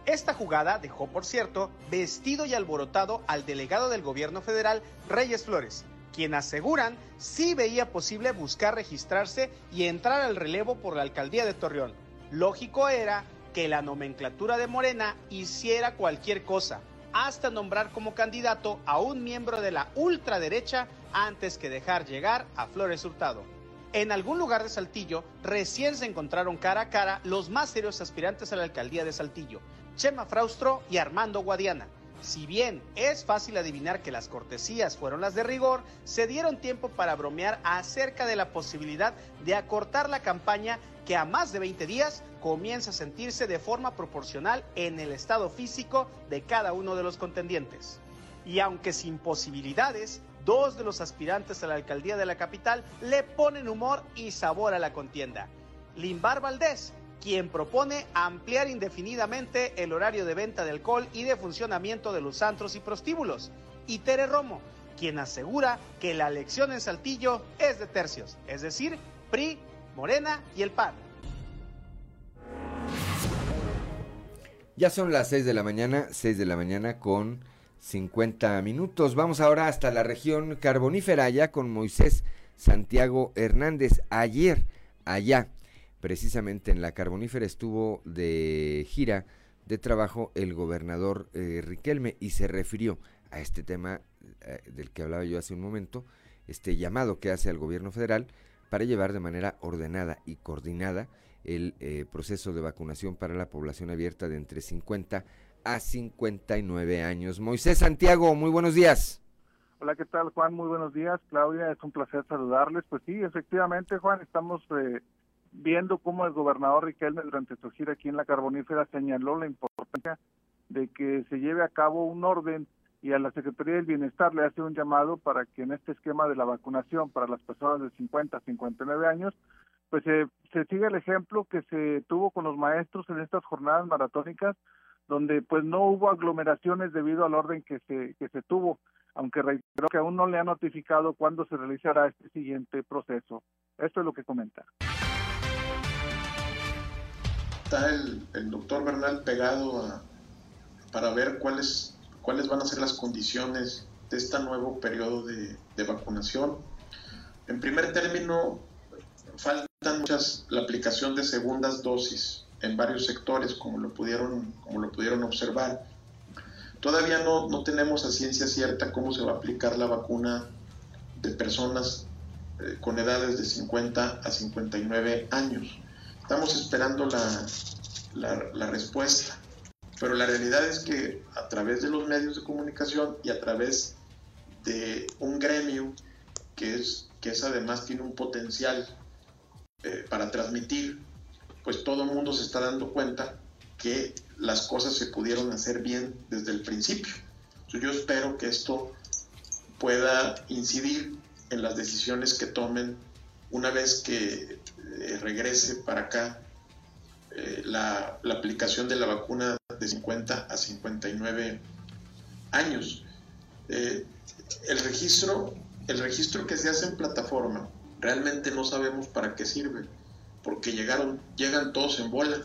Esta jugada dejó, por cierto, vestido y alborotado al delegado del gobierno federal, Reyes Flores, quien aseguran sí veía posible buscar registrarse y entrar al relevo por la alcaldía de Torreón. Lógico era que la nomenclatura de Morena hiciera cualquier cosa, hasta nombrar como candidato a un miembro de la ultraderecha antes que dejar llegar a Flores Hurtado. En algún lugar de Saltillo recién se encontraron cara a cara los más serios aspirantes a la alcaldía de Saltillo, Chema Fraustro y Armando Guadiana. Si bien es fácil adivinar que las cortesías fueron las de rigor, se dieron tiempo para bromear acerca de la posibilidad de acortar la campaña que a más de 20 días comienza a sentirse de forma proporcional en el estado físico de cada uno de los contendientes. Y aunque sin posibilidades, dos de los aspirantes a la alcaldía de la capital le ponen humor y sabor a la contienda. Limbar Valdés quien propone ampliar indefinidamente el horario de venta de alcohol y de funcionamiento de los antros y prostíbulos. Y Tere Romo, quien asegura que la elección en Saltillo es de tercios, es decir, PRI, Morena y el PAN. Ya son las 6 de la mañana, 6 de la mañana con 50 minutos. Vamos ahora hasta la región carbonífera, ya con Moisés Santiago Hernández. Ayer, allá precisamente en la carbonífera estuvo de gira de trabajo el gobernador eh, Riquelme y se refirió a este tema eh, del que hablaba yo hace un momento, este llamado que hace al gobierno federal para llevar de manera ordenada y coordinada el eh, proceso de vacunación para la población abierta de entre 50 a 59 años. Moisés Santiago, muy buenos días. Hola, ¿qué tal Juan? Muy buenos días. Claudia, es un placer saludarles. Pues sí, efectivamente Juan, estamos viendo cómo el gobernador Riquelme durante su gira aquí en la Carbonífera señaló la importancia de que se lleve a cabo un orden y a la Secretaría del Bienestar le hace un llamado para que en este esquema de la vacunación para las personas de 50 a 59 años, pues se siga el ejemplo que se tuvo con los maestros en estas jornadas maratónicas, donde pues no hubo aglomeraciones debido al orden que se, que se tuvo, aunque reitero que aún no le ha notificado cuándo se realizará este siguiente proceso. Esto es lo que comenta está el, doctor Bernal pegado para ver cuáles, cuáles van a ser las condiciones de este nuevo periodo de, vacunación. En primer término, faltan muchas, la aplicación de segundas dosis en varios sectores, como lo pudieron, como lo pudieron observar. Todavía no, no tenemos a ciencia cierta cómo se va a aplicar la vacuna de personas eh, con edades de 50 a 59 años. Estamos esperando la, la, respuesta. Pero la realidad es que a través de los medios de comunicación y a través de un gremio que es, que es además tiene un potencial eh, para transmitir, pues todo el mundo se está dando cuenta que las cosas se pudieron hacer bien desde el principio. yo espero que esto pueda incidir en las decisiones que tomen una vez que eh, regrese para acá eh, la, aplicación de la vacuna de 50 a 59 años. Eh, el registro, el registro que se hace en plataforma, realmente no sabemos para qué sirve, porque llegaron, llegan todos en bola.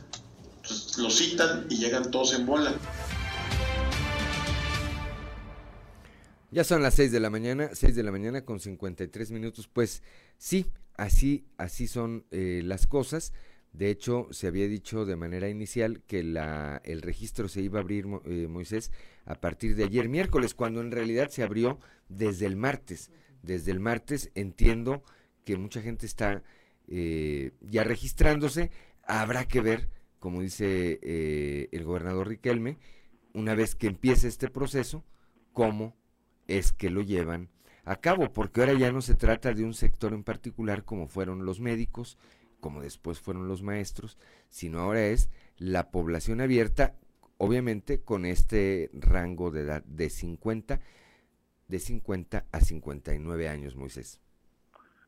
lo citan y llegan todos en bola. Ya son las 6 de la mañana, 6 de la mañana con 53 minutos. Pues sí, así, así son eh, las cosas. De hecho, se había dicho de manera inicial que la, el registro se iba a abrir, eh, Moisés, a partir de ayer miércoles, cuando en realidad se abrió desde el martes. Desde el martes entiendo que mucha gente está eh, ya registrándose. Habrá que ver, como dice eh, el gobernador Riquelme, una vez que empiece este proceso, cómo es que lo llevan a cabo, porque ahora ya no se trata de un sector en particular como fueron los médicos, como después fueron los maestros, sino ahora es la población abierta, obviamente con este rango de edad de 50, de 50 a 59 años, Moisés.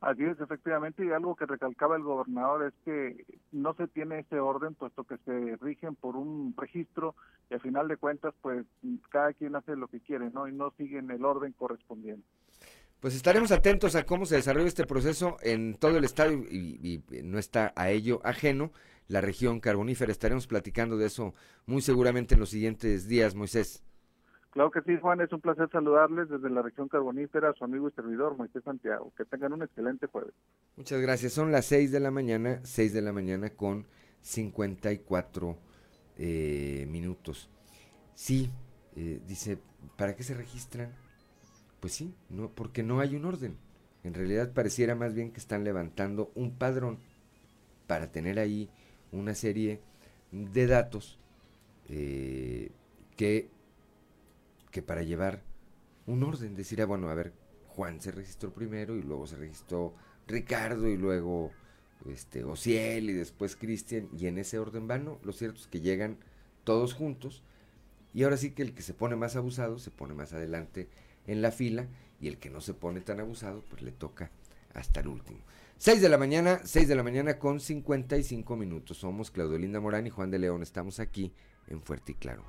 Así es, efectivamente, y algo que recalcaba el gobernador es que no se tiene ese orden, puesto que se rigen por un registro y al final de cuentas, pues cada quien hace lo que quiere, ¿no? Y no siguen el orden correspondiente. Pues estaremos atentos a cómo se desarrolla este proceso en todo el estado y, y, no está a ello ajeno la región carbonífera. Estaremos platicando de eso muy seguramente en los siguientes días, Moisés. Claro que sí, Juan, es un placer saludarles desde la región carbonífera, su amigo y servidor Moisés Santiago. Que tengan un excelente jueves. Muchas gracias. Son las 6 de la mañana, 6 de la mañana con 54 eh, minutos. Sí, eh, dice, ¿para qué se registran? Pues sí, no, porque no hay un orden. En realidad pareciera más bien que están levantando un padrón para tener ahí una serie de datos eh, que que para llevar un orden, decir, ah, bueno, a ver, Juan se registró primero y luego se registró Ricardo y luego este Ociel y después Cristian y en ese orden van, ¿no? Lo cierto es que llegan todos juntos y ahora sí que el que se pone más abusado se pone más adelante en la fila y el que no se pone tan abusado pues le toca hasta el último. 6 de la mañana, 6 de la mañana con 55 minutos. Somos Claudio Linda Morán y Juan de León. Estamos aquí en Fuerte y Claro.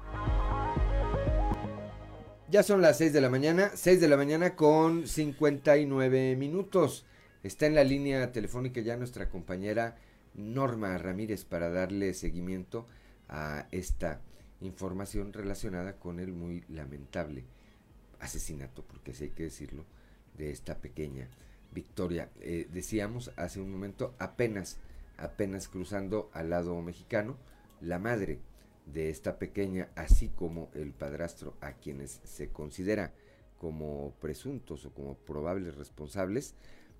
Ya son las 6 de la mañana, 6 de la mañana con 59 minutos. Está en la línea telefónica ya nuestra compañera Norma Ramírez para darle seguimiento a esta información relacionada con el muy lamentable asesinato, porque sí hay que decirlo, de esta pequeña Victoria. Eh, decíamos hace un momento, apenas, apenas cruzando al lado mexicano, la madre de esta pequeña, así como el padrastro a quienes se considera como presuntos o como probables responsables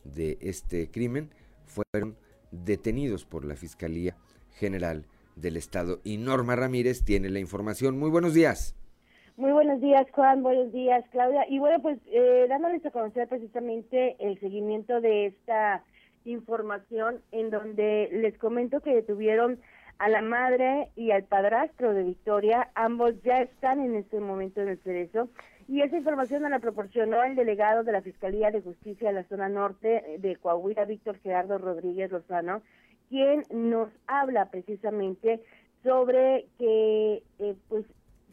de este crimen, fueron detenidos por la Fiscalía General del Estado. Y Norma Ramírez tiene la información. Muy buenos días. Muy buenos días, Juan. Buenos días, Claudia. Y bueno, pues eh, dándoles a conocer precisamente el seguimiento de esta información en donde les comento que detuvieron a la madre y al padrastro de Victoria, ambos ya están en este momento en el cerezo. Y esa información la proporcionó el delegado de la Fiscalía de Justicia de la zona norte de Coahuila, Víctor Gerardo Rodríguez Lozano, quien nos habla precisamente sobre que, eh, pues,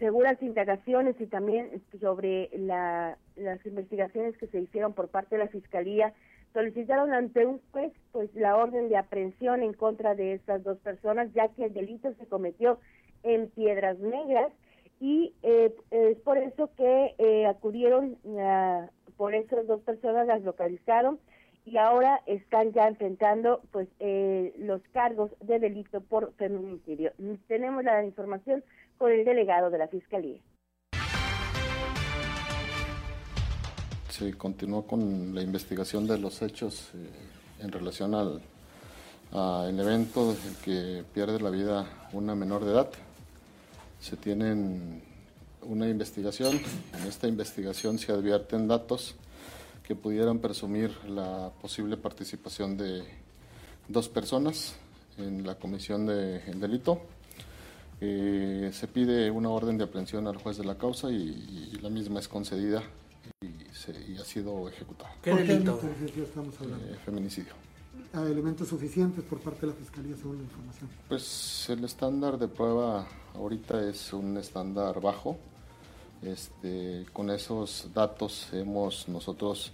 según las indagaciones y también sobre la, las investigaciones que se hicieron por parte de la Fiscalía, solicitaron ante un juez pues la orden de aprehensión en contra de estas dos personas ya que el delito se cometió en Piedras Negras y eh, es por eso que eh, acudieron por esas dos personas las localizaron y ahora están ya enfrentando pues eh, los cargos de delito por feminicidio. Tenemos la información con el delegado de la Fiscalía. se continuó con la investigación de los hechos eh, en relación al el evento en que pierde la vida una menor de edad. Se tiene una investigación, en esta investigación se advierten datos que pudieran presumir la posible participación de dos personas en la comisión del delito. Eh, se pide una orden de aprehensión al juez de la causa y la misma es concedida y, ha sido ejecutado. ¿Qué delito? estamos hablando? Eh, feminicidio. ¿Hay elementos suficientes por parte de la Fiscalía según la información? Pues el estándar de prueba ahorita es un estándar bajo. Este, con esos datos hemos nosotros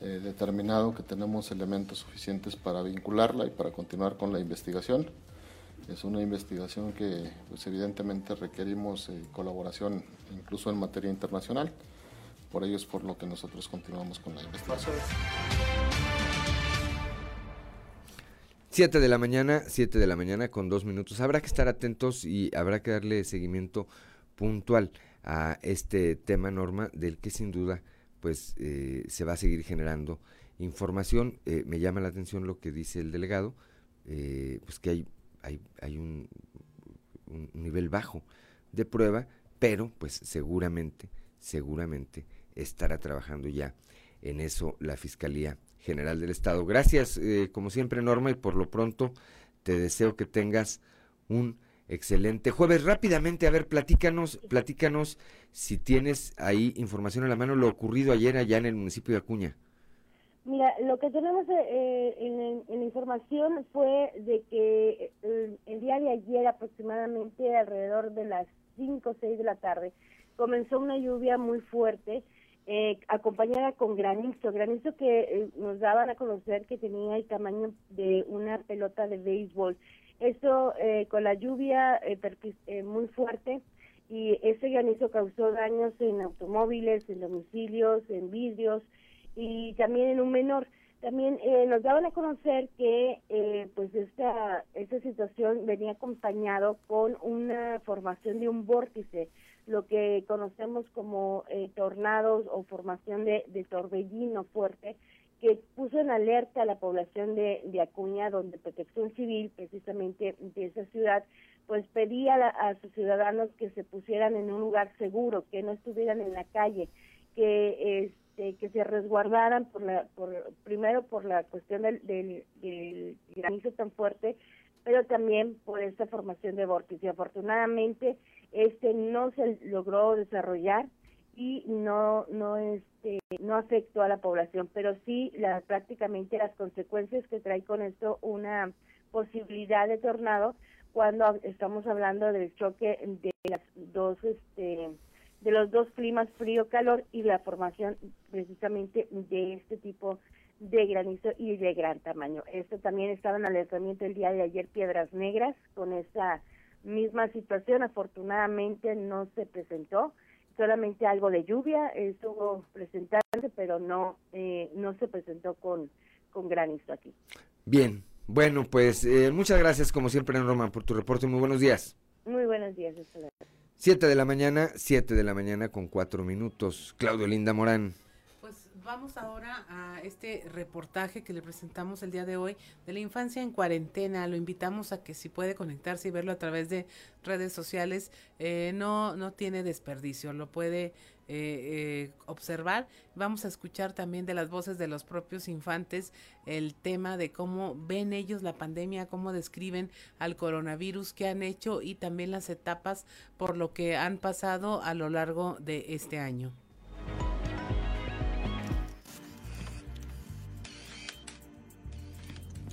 eh, determinado que tenemos elementos suficientes para vincularla y para continuar con la investigación. Es una investigación que pues, evidentemente requerimos eh, colaboración incluso en materia internacional. Por ello es por lo que nosotros continuamos con la investigación. 7 de la mañana, 7 de la mañana con dos minutos. Habrá que estar atentos y habrá que darle seguimiento puntual a este tema, Norma, del que sin duda pues eh, se va a seguir generando información. Eh, me llama la atención lo que dice el delegado, eh, pues que hay, hay, hay un, nivel bajo de prueba, pero pues seguramente, seguramente estará trabajando ya en eso la Fiscalía General del Estado. Gracias, como siempre, Norma, y por lo pronto te deseo que tengas un excelente jueves. Rápidamente, a ver, platícanos, platícanos si tienes ahí información a la mano, lo ocurrido ayer allá en el municipio de Acuña. Mira, lo que tenemos eh, en, la información fue de que eh, el, día de ayer, aproximadamente alrededor de las 5 o 6 de la tarde, comenzó una lluvia muy fuerte, eh, acompañada con granizo, granizo que nos daban a conocer que tenía el tamaño de una pelota de béisbol. Eso con la lluvia muy fuerte y ese granizo causó daños en automóviles, en domicilios, en vidrios y también en un menor. También eh, nos daban a conocer que eh, pues esta, esta situación venía acompañado con una formación de un vórtice, lo que conocemos como eh, tornados o formación de, de torbellino fuerte, que puso en alerta a la población de, de Acuña, donde Protección Civil, precisamente de esa ciudad, pues pedía a, sus ciudadanos que se pusieran en un lugar seguro, que no estuvieran en la calle, que este, que se resguardaran por la, por, primero por la cuestión del, del, granizo tan fuerte, pero también por esta formación de vórtice. Afortunadamente, este no se logró desarrollar y no no este no afectó a la población, pero sí la, prácticamente las consecuencias que trae con esto una posibilidad de tornado cuando estamos hablando del choque de las dos este de los dos climas frío calor y la formación precisamente de este tipo de granizo y de gran tamaño. Esto también estaba en alertamiento el día de ayer Piedras Negras con esa misma situación. Afortunadamente no se presentó, solamente algo de lluvia estuvo presentándose, pero no eh, no se presentó con, con granizo aquí. Bien, bueno, pues eh, muchas gracias como siempre, Roma, por tu reporte. Muy buenos días. Muy buenos días. Siete de la mañana, siete de la mañana con cuatro minutos. Claudio Linda Morán. Pues vamos ahora a este reportaje que le presentamos el día de hoy de la infancia en cuarentena. Lo invitamos a que si puede conectarse y verlo a través de redes sociales, eh, no, no tiene desperdicio. Lo puede eh, eh, observar. Vamos a escuchar también de las voces de los propios infantes el tema de cómo ven ellos la pandemia, cómo describen al coronavirus, qué han hecho y también las etapas por lo que han pasado a lo largo de este año.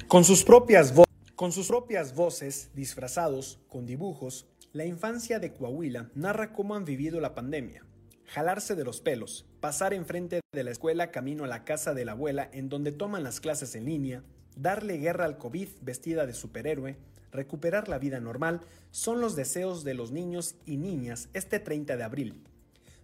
Con sus propias con sus propias voces, disfrazados, con dibujos, la infancia de Coahuila narra cómo han vivido la pandemia jalarse de los pelos, pasar enfrente de la escuela camino a la casa de la abuela en donde toman las clases en línea, darle guerra al COVID vestida de superhéroe, recuperar la vida normal, son los deseos de los niños y niñas este 30 de abril.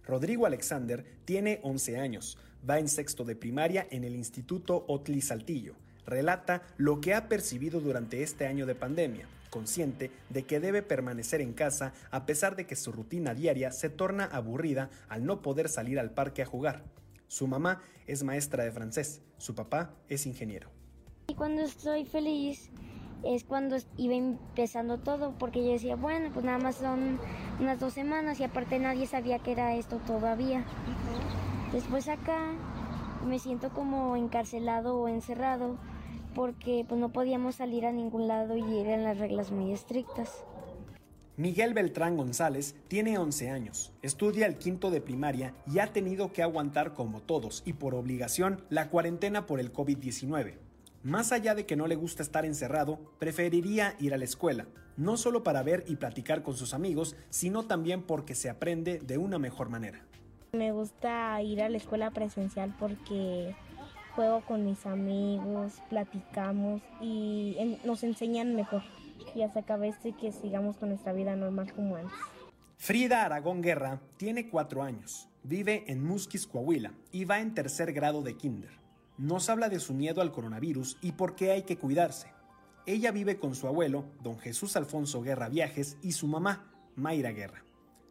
Rodrigo Alexander tiene 11 años, va en sexto de primaria en el Instituto Otli Saltillo. Relata lo que ha percibido durante este año de pandemia consciente de que debe permanecer en casa a pesar de que su rutina diaria se torna aburrida al no poder salir al parque a jugar. Su mamá es maestra de francés, su papá es ingeniero. Y cuando estoy feliz es cuando iba empezando todo, porque yo decía, bueno, pues nada más son unas dos semanas y aparte nadie sabía que era esto todavía. Después acá me siento como encarcelado o encerrado porque pues no podíamos salir a ningún lado y eran las reglas muy estrictas. Miguel Beltrán González tiene 11 años, estudia el quinto de primaria y ha tenido que aguantar como todos y por obligación la cuarentena por el COVID-19. Más allá de que no le gusta estar encerrado, preferiría ir a la escuela, no solo para ver y platicar con sus amigos, sino también porque se aprende de una mejor manera. Me gusta ir a la escuela presencial porque juego con mis amigos, platicamos y nos enseñan mejor. Y hasta que este que sigamos con nuestra vida normal como antes. Frida Aragón Guerra tiene cuatro años, vive en Musquis, Coahuila y va en tercer grado de kinder. Nos habla de su miedo al coronavirus y por qué hay que cuidarse. Ella vive con su abuelo, don Jesús Alfonso Guerra Viajes, y su mamá, Mayra Guerra.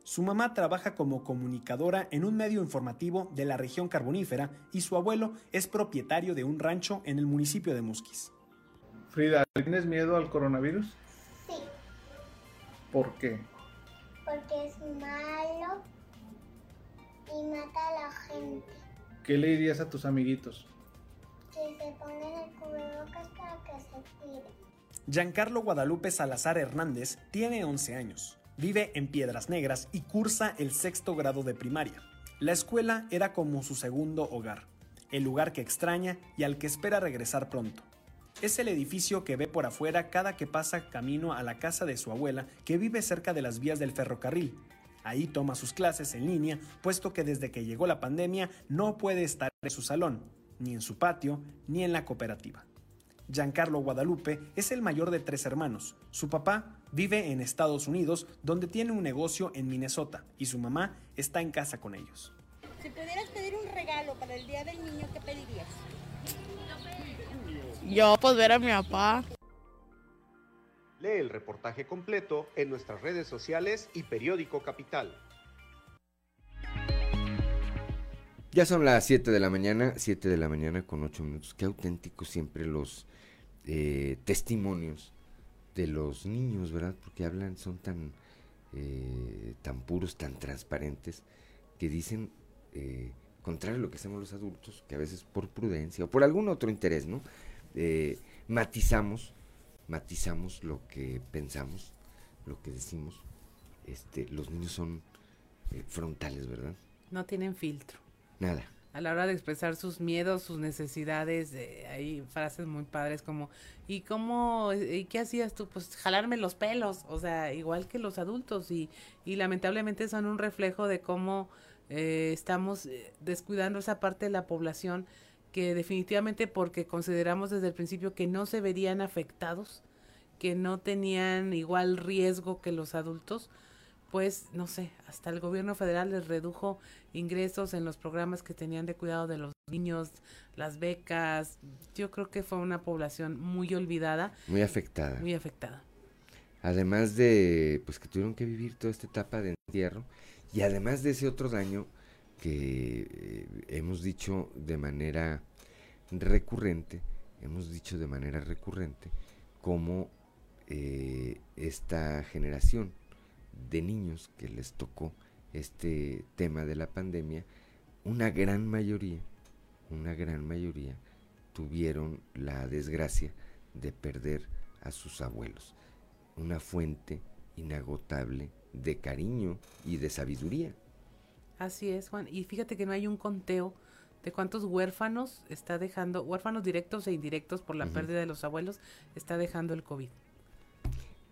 Su mamá trabaja como comunicadora en un medio informativo de la región carbonífera y su abuelo es propietario de un rancho en el municipio de Musquis. Frida, ¿tienes miedo al coronavirus? Sí. ¿Por qué? Porque es malo y mata a la gente. ¿Qué le dirías a tus amiguitos? Que se pongan el cubrebocas para que se tire. Giancarlo Guadalupe Salazar Hernández tiene 11 años. Vive en Piedras Negras y cursa el sexto grado de primaria. La escuela era como su segundo hogar, el lugar que extraña y al que espera regresar pronto. Es el edificio que ve por afuera cada que pasa camino a la casa de su abuela, que vive cerca de las vías del ferrocarril. Ahí toma sus clases en línea, puesto que desde que llegó la pandemia no puede estar en su salón, ni en su patio, ni en la cooperativa. Giancarlo Guadalupe es el mayor de tres hermanos. Su papá vive en Estados Unidos, donde tiene un negocio en Minnesota, y su mamá está en casa con ellos. Si pudieras pedir un regalo para el Día del Niño, ¿qué pedirías? Yo, pues ver a mi papá. Lee el reportaje completo en nuestras redes sociales y periódico Capital. Ya son las 7 de la mañana, 7 de la mañana con 8 minutos. Qué auténticos siempre los eh, testimonios de los niños, ¿verdad? Porque hablan, son tan, eh, tan puros, tan transparentes, que dicen, eh, contrario a lo que hacemos los adultos, que a veces por prudencia o por algún otro interés, ¿no? matizamos, matizamos lo que pensamos, lo que decimos. Este, los niños son frontales, ¿verdad? No tienen filtro. Nada. A la hora de expresar sus miedos, sus necesidades, hay frases muy padres como, ¿y cómo, y qué hacías tú? Pues jalarme los pelos, o sea, igual que los adultos y, y lamentablemente son un reflejo de cómo eh, estamos eh, descuidando esa parte de la población que definitivamente porque consideramos desde el principio que no se verían afectados, que no tenían igual riesgo que los adultos, pues no sé, hasta el gobierno federal les redujo ingresos en los programas que tenían de cuidado de los niños, las becas. Yo creo que fue una población muy olvidada. Muy afectada. Muy afectada. Además de, pues que tuvieron que vivir toda esta etapa de entierro y además de ese otro daño que eh, hemos dicho de manera recurrente, hemos dicho de manera recurrente, como eh, esta generación de niños que les tocó este tema de la pandemia, una gran mayoría, una gran mayoría tuvieron la desgracia de perder a sus abuelos. Una fuente inagotable de cariño y de sabiduría. Así es, Juan. Y fíjate que no hay un conteo de cuántos huérfanos está dejando, huérfanos directos e indirectos por la pérdida de los abuelos, está dejando el COVID.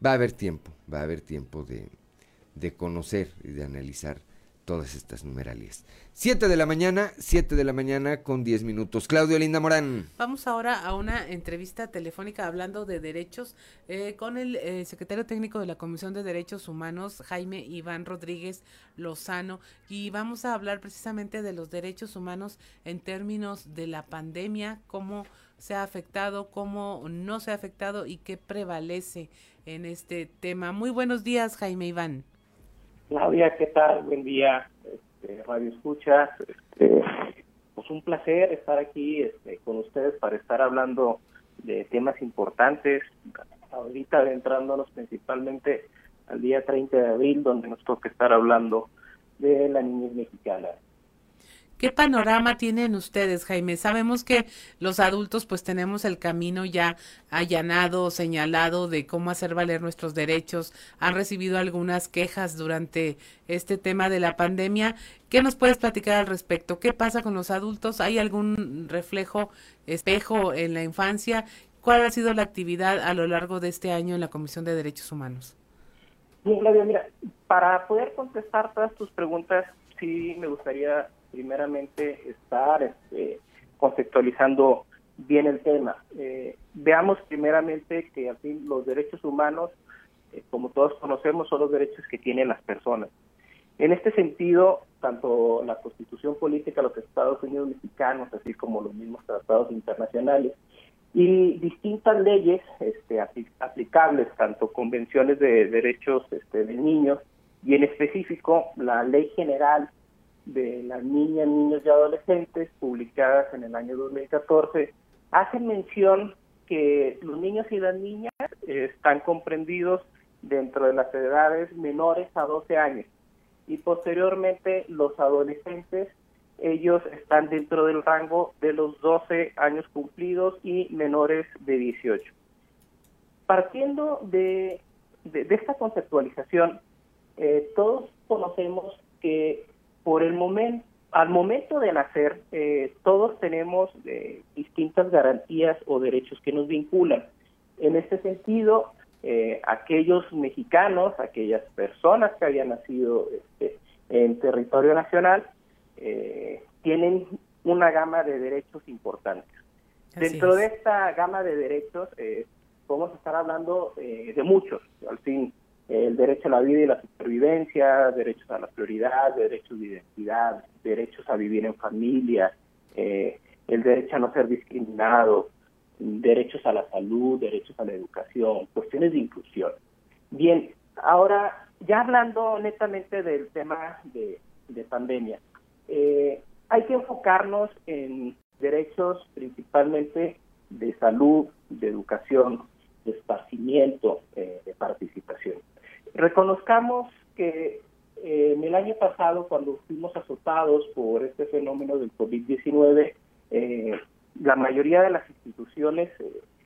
Va a haber tiempo, va a haber tiempo de, de conocer y de analizar todas estas numeralias. Siete de la mañana, siete de la mañana con diez minutos. Claudio Linda Morán. Vamos ahora a una entrevista telefónica hablando de derechos eh, con el eh, secretario técnico de la Comisión de Derechos Humanos, Jaime Iván Rodríguez Lozano, y vamos a hablar precisamente de los derechos humanos en términos de la pandemia, cómo se ha afectado, cómo no se ha afectado y qué prevalece en este tema. Muy buenos días, Jaime Iván. Claudia, ¿qué tal? Buen día, este, Radio Escuchas. Este, pues un placer estar aquí este, con ustedes para estar hablando de temas importantes. Ahorita adentrándonos principalmente al día 30 de abril, donde nos toca estar hablando de la niñez mexicana. ¿Qué panorama tienen ustedes, Jaime? Sabemos que los adultos pues tenemos el camino ya allanado, señalado de cómo hacer valer nuestros derechos. Han recibido algunas quejas durante este tema de la pandemia. ¿Qué nos puedes platicar al respecto? ¿Qué pasa con los adultos? ¿Hay algún reflejo, espejo en la infancia? ¿Cuál ha sido la actividad a lo largo de este año en la Comisión de Derechos Humanos? Bien, Claudia, mira, para poder contestar todas tus preguntas, sí me gustaría primeramente estar este, conceptualizando bien el tema. Eh, veamos primeramente que fin los derechos humanos, eh, como todos conocemos, son los derechos que tienen las personas. En este sentido, tanto la Constitución Política de los Estados Unidos Mexicanos, así como los mismos tratados internacionales, y distintas leyes este, aplicables, tanto convenciones de derechos este, de niños y en específico la Ley General de las Niñas, Niños y Adolescentes, publicadas en el año 2014, hacen mención que los niños y las niñas están comprendidos dentro de las edades menores a 12 años y posteriormente los adolescentes ellos están dentro del rango de los 12 años cumplidos y menores de 18. Partiendo de, de, esta conceptualización, eh, todos conocemos que por el momento, al momento de nacer, eh, todos tenemos eh, distintas garantías o derechos que nos vinculan. En este sentido, aquellos mexicanos, aquellas personas que habían nacido este, en territorio nacional, eh, tienen una gama de derechos importantes. Dentro de esta gama de derechos, eh, podemos estar hablando eh, de muchos, al fin, el derecho a la vida y la supervivencia, derechos a la prioridad, derechos de identidad, derechos a vivir en familia, eh, el derecho a no ser discriminado, derechos a la salud, derechos a la educación, cuestiones de inclusión. Bien, ahora ya hablando netamente del tema de, de pandemia, eh, hay que enfocarnos en derechos principalmente de salud, de educación, de esparcimiento, eh, de participación. Reconozcamos que eh, en el año pasado, cuando fuimos azotados por este fenómeno del COVID-19, la mayoría de las instituciones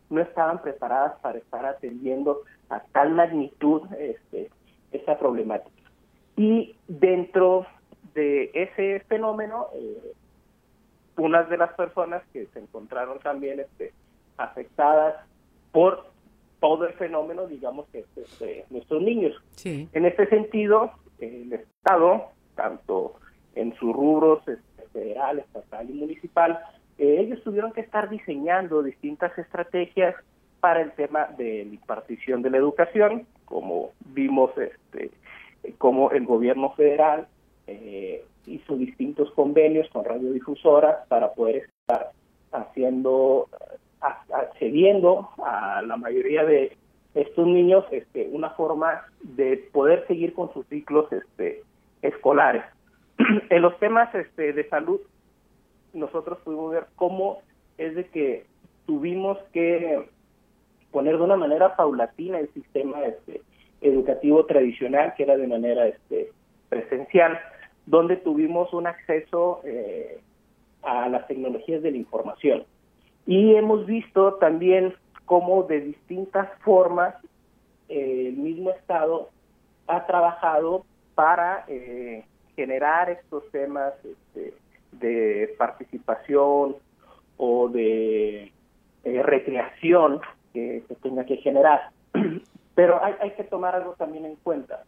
no estaban preparadas para estar atendiendo a tal magnitud este, esta problemática. Y dentro de ese fenómeno, eh, unas de las personas que se encontraron también este, afectadas por todo el fenómeno, digamos que es este, nuestros niños. En este sentido, el Estado, tanto en sus rubros este, federal, estatal y municipal, eh, ellos tuvieron que estar diseñando distintas estrategias para el tema de la impartición de la educación, como vimos este, como el gobierno federal eh, hizo distintos convenios con radiodifusoras para poder estar haciendo, accediendo a la mayoría de estos niños este, una forma de poder seguir con sus ciclos este, escolares. [CLEARS THROAT] en los temas este, de salud, nosotros pudimos ver cómo es de que tuvimos que poner de una manera paulatina el sistema este, educativo tradicional, que era de manera este, presencial, donde tuvimos un acceso eh, a las tecnologías de la información. Y hemos visto también cómo de distintas formas eh, el mismo Estado ha trabajado para eh, generar estos temas este, de participación o de recreación que se tenga que generar. [CLEARS THROAT] Pero hay, hay que tomar algo también en cuenta.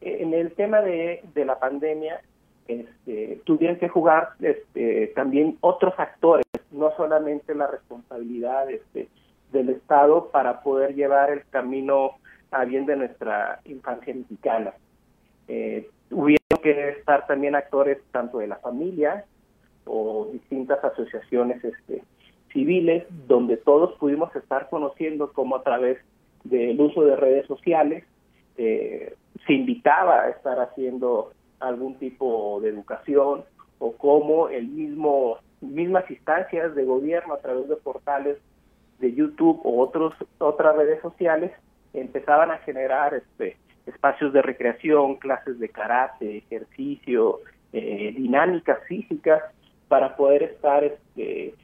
En el tema de, de la pandemia, este, tuvieron que jugar este, también otros actores, no solamente la responsabilidad este, del Estado para poder llevar el camino a bien de nuestra infancia mexicana. Eh, hubieron que estar también actores tanto de la familia o distintas asociaciones este, civiles, donde todos pudimos estar conociendo cómo a través del uso de redes sociales eh, se invitaba a estar haciendo algún tipo de educación o cómo el mismo mismas instancias de gobierno a través de portales de YouTube o otros otras redes sociales empezaban a generar este espacios de recreación, clases de karate, ejercicio, eh, dinámicas físicas para poder estar este,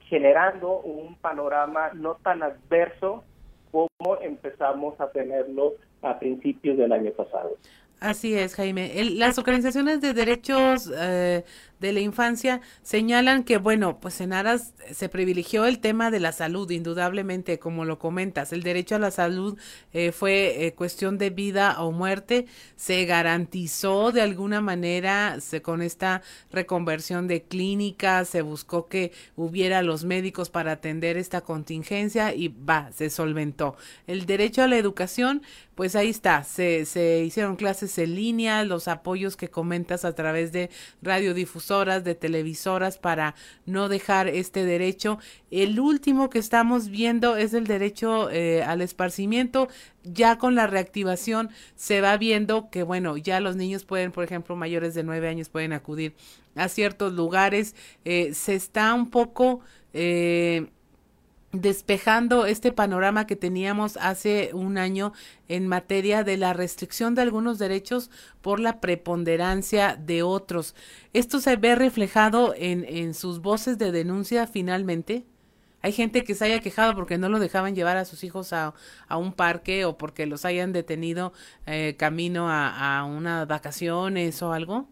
generando un panorama no tan adverso como empezamos a tenerlo a principios del año pasado. Así es, Jaime. las organizaciones de derechos eh, de la infancia señalan que, bueno, pues en Aras se privilegió el tema de la salud, indudablemente, como lo comentas. El derecho a la salud eh, fue eh, cuestión de vida o muerte. Se garantizó de alguna manera se, con esta reconversión de clínicas, se buscó que hubiera los médicos para atender esta contingencia y va, se solventó. El derecho a la educación, pues ahí está, se, se hicieron clases clases en línea, los apoyos que comentas a través de radiodifusoras, de televisoras para no dejar este derecho. El último que estamos viendo es el derecho eh, al esparcimiento. Ya con la reactivación se va viendo que, bueno, ya los niños pueden, por ejemplo, mayores de nueve años pueden acudir a ciertos lugares. Eh, se está un poco... Eh, despejando este panorama que teníamos hace un año en materia de la restricción de algunos derechos por la preponderancia de otros. ¿Esto se ve reflejado en, en sus voces de denuncia finalmente? Hay gente que se haya quejado porque no lo dejaban llevar a sus hijos a, a un parque o porque los hayan detenido eh, camino a, a unas vacaciones o algo.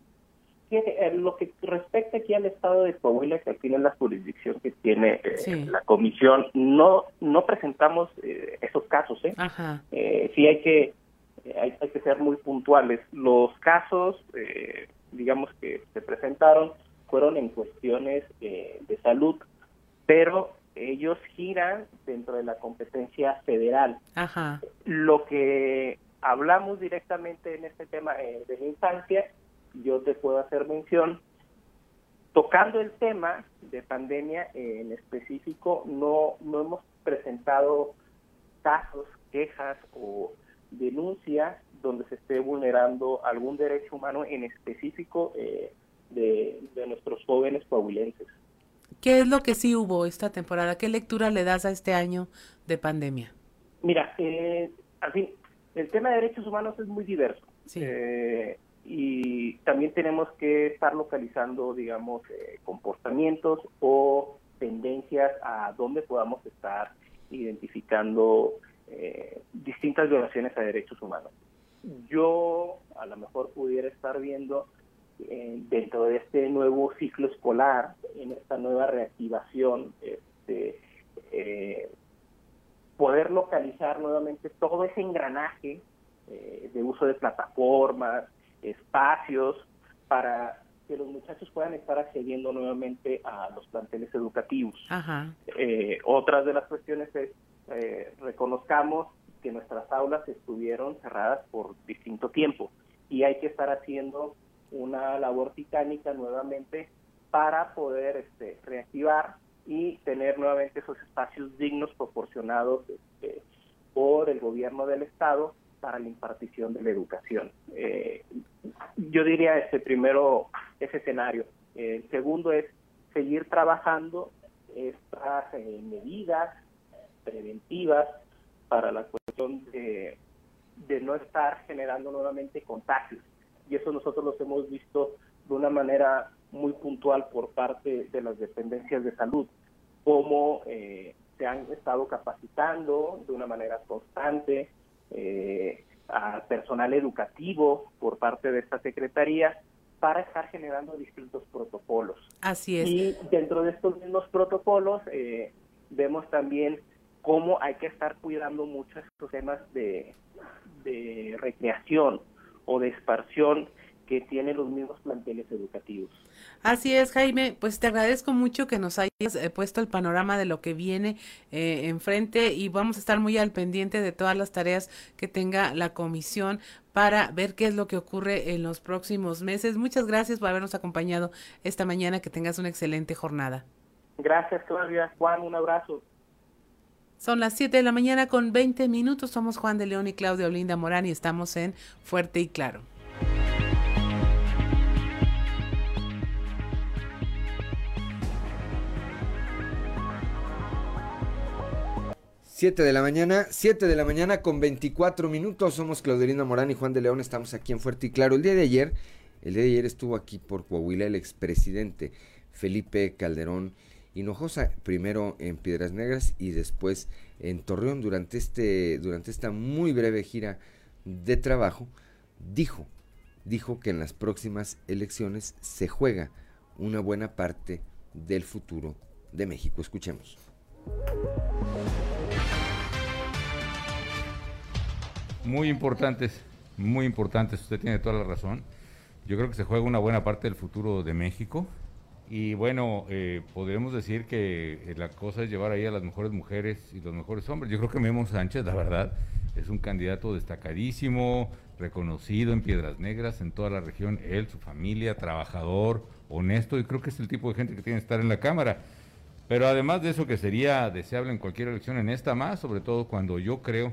Eh, lo que respecta aquí al estado de Coahuila, que al final es la jurisdicción que tiene eh, la comisión, no no presentamos eh, esos casos, ¿eh? Ajá. sí hay que hay, que ser muy puntuales. Los casos, digamos que se presentaron, fueron en cuestiones de salud, pero ellos giran dentro de la competencia federal. Ajá. Lo que hablamos directamente en este tema de la infancia yo te puedo hacer mención. Tocando el tema de pandemia en específico, no, no hemos presentado casos, quejas o denuncias donde se esté vulnerando algún derecho humano en específico eh, de, nuestros jóvenes coahuilenses. ¿Qué es lo que sí hubo esta temporada? ¿Qué lectura le das a este año de pandemia? Mira, eh, al fin, el tema de derechos humanos es muy diverso. Sí. Eh, y también tenemos que estar localizando, digamos, eh, comportamientos o tendencias a donde podamos estar identificando eh, distintas violaciones a derechos humanos. Yo a lo mejor pudiera estar viendo eh, dentro de este nuevo ciclo escolar, en esta nueva reactivación, este, poder localizar nuevamente todo ese engranaje de uso de plataformas, espacios para que los muchachos puedan estar accediendo nuevamente a los planteles educativos. Eh, otras de las cuestiones es, eh, reconozcamos que nuestras aulas estuvieron cerradas por distinto tiempo y hay que estar haciendo una labor titánica nuevamente para poder este, reactivar y tener nuevamente esos espacios dignos proporcionados este, por el gobierno del Estado para la impartición de la educación. Eh, yo diría ese primero, ese escenario. El segundo es seguir trabajando estas eh, medidas preventivas para la cuestión de, de no estar generando nuevamente contagios. Y eso nosotros los hemos visto de una manera muy puntual por parte de las dependencias de salud, cómo eh, se han estado capacitando de una manera constante, eh, a personal educativo por parte de esta secretaría para estar generando distintos protocolos. Así es. Y dentro de estos mismos protocolos eh, vemos también cómo hay que estar cuidando mucho estos temas de, de recreación o de esparción que tienen los mismos planteles educativos. Así es, Jaime. Pues te agradezco mucho que nos hayas eh, puesto el panorama de lo que viene eh, enfrente y vamos a estar muy al pendiente de todas las tareas que tenga la comisión para ver qué es lo que ocurre en los próximos meses. Muchas gracias por habernos acompañado esta mañana. Que tengas una excelente jornada. Gracias, Claudia. Juan, un abrazo. Son las 7 de la mañana con 20 minutos. Somos Juan de León y Claudia Olinda Morán y estamos en Fuerte y Claro. 7 de la mañana, 7 de la mañana con 24 minutos. Somos Claudelina Morán y Juan de León. Estamos aquí en Fuerte y Claro. El día de ayer, el día de ayer estuvo aquí por Coahuila el expresidente Felipe Calderón Hinojosa, primero en Piedras Negras y después en Torreón durante este durante esta muy breve gira de trabajo, dijo, dijo que en las próximas elecciones se juega una buena parte del futuro de México. Escuchemos. Muy importantes, muy importantes, usted tiene toda la razón. Yo creo que se juega una buena parte del futuro de México. Y bueno, eh, podríamos decir que eh, la cosa es llevar ahí a las mejores mujeres y los mejores hombres. Yo creo que Memo Sánchez, la verdad, es un candidato destacadísimo, reconocido en Piedras Negras, en toda la región, él, su familia, trabajador, honesto, y creo que es el tipo de gente que tiene que estar en la Cámara. Pero además de eso que sería deseable en cualquier elección, en esta más, sobre todo cuando yo creo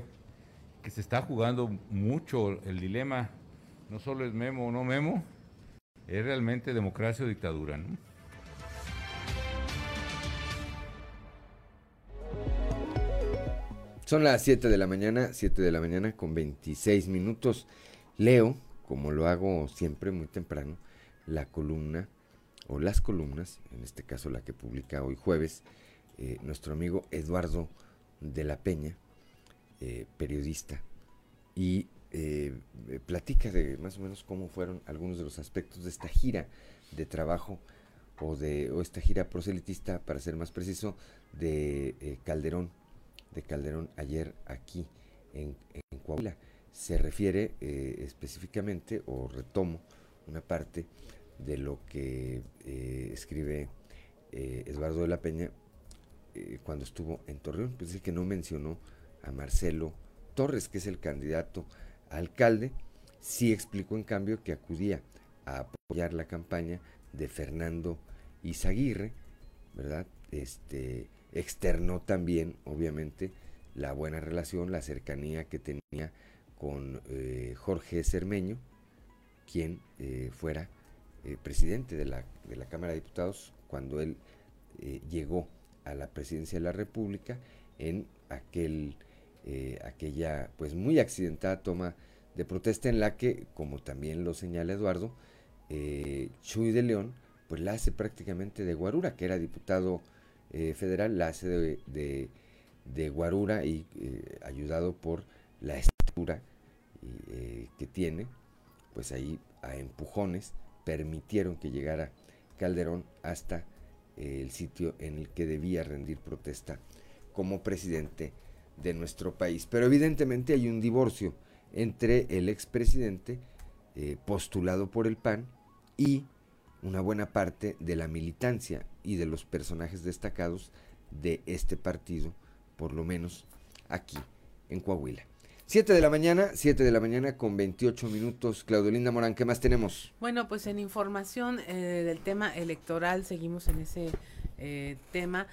que se está jugando mucho el dilema, no solo es memo o no memo, es realmente democracia o dictadura, ¿no? Son las 7 de la mañana, 7 de la mañana con 26 minutos. Leo, como lo hago siempre muy temprano, la columna o las columnas, en este caso la que publica hoy jueves, eh, nuestro amigo Eduardo de la Peña, eh, periodista, y eh, platica de más o menos cómo fueron algunos de los aspectos de esta gira de trabajo o de o esta gira proselitista, para ser más preciso, de Calderón de Calderón ayer aquí en, Coahuila. Se refiere eh, específicamente, o retomo una parte de lo que eh, escribe eh, de la Peña cuando estuvo en Torreón, es que no mencionó a Marcelo Torres, que es el candidato a alcalde, sí explicó en cambio que acudía a apoyar la campaña de Fernando Izaguirre, ¿verdad? Este, externó también, obviamente, la buena relación, la cercanía que tenía con eh, Jorge Cermeño, quien eh, fuera eh, presidente de la, de la, Cámara de Diputados cuando él llegó a la presidencia de la República en aquel, aquella pues muy accidentada toma de protesta en la que, como también lo señala Eduardo, Chuy de León pues la hace prácticamente de Guarura, que era diputado eh, federal la hace de, de, Guarura y eh, ayudado por la estructura eh, que tiene, pues ahí a empujones permitieron que llegara Calderón hasta el sitio en el que debía rendir protesta como presidente de nuestro país. Pero evidentemente hay un divorcio entre el expresidente postulado por el PAN y una buena parte de la militancia y de los personajes destacados de este partido, por lo menos aquí en Coahuila. 7 de la mañana, 7 de la mañana con 28 minutos. Claudio Linda Morán, ¿qué más tenemos? Bueno, pues en información eh, del tema electoral, seguimos en ese eh, tema.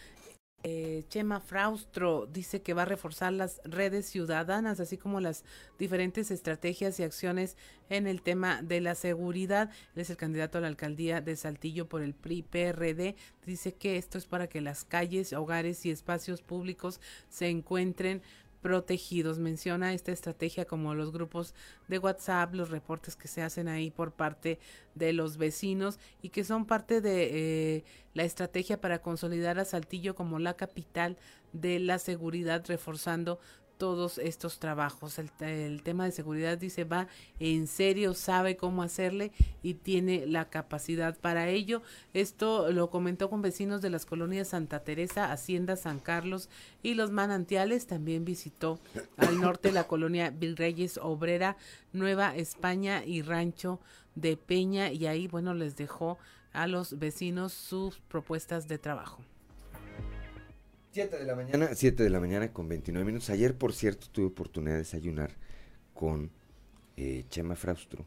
Eh, Chema Fraustro dice que va a reforzar las redes ciudadanas, así como las diferentes estrategias y acciones en el tema de la seguridad. Él es el candidato a la alcaldía de Saltillo por el PRI-PRD. Dice que esto es para que las calles, hogares y espacios públicos se encuentren protegidos. Menciona esta estrategia como los grupos de WhatsApp, los reportes que se hacen ahí por parte de los vecinos y que son parte de eh, la estrategia para consolidar a Saltillo como la capital de la seguridad, reforzando todos estos trabajos. El, tema de seguridad dice va en serio, sabe cómo hacerle y tiene la capacidad para ello. Esto lo comentó con vecinos de las colonias Santa Teresa, Hacienda San Carlos y los manantiales. También visitó al norte la colonia Vilreyes Obrera, Nueva España y Rancho de Peña y ahí, bueno, les dejó a los vecinos sus propuestas de trabajo. 7 de la mañana, 7 de la mañana con 29 minutos. Ayer, por cierto, tuve oportunidad de desayunar con eh, Chema Fraustro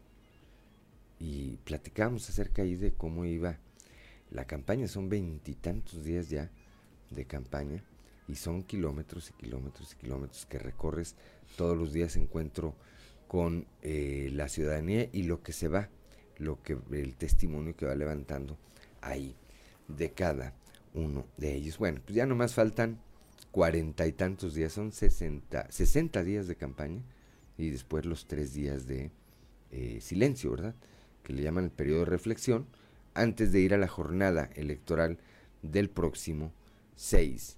y platicamos acerca ahí de cómo iba la campaña. Son veintitantos días ya de campaña y son kilómetros y kilómetros y kilómetros que recorres todos los días. Encuentro con eh, la ciudadanía y lo que se va, lo que el testimonio que va levantando ahí de cada uno de ellos. Bueno, pues ya nomás faltan cuarenta y tantos días, son sesenta, sesenta días de campaña y después los tres días de eh, silencio, ¿verdad? Que le llaman el periodo de reflexión antes de ir a la jornada electoral del próximo 6,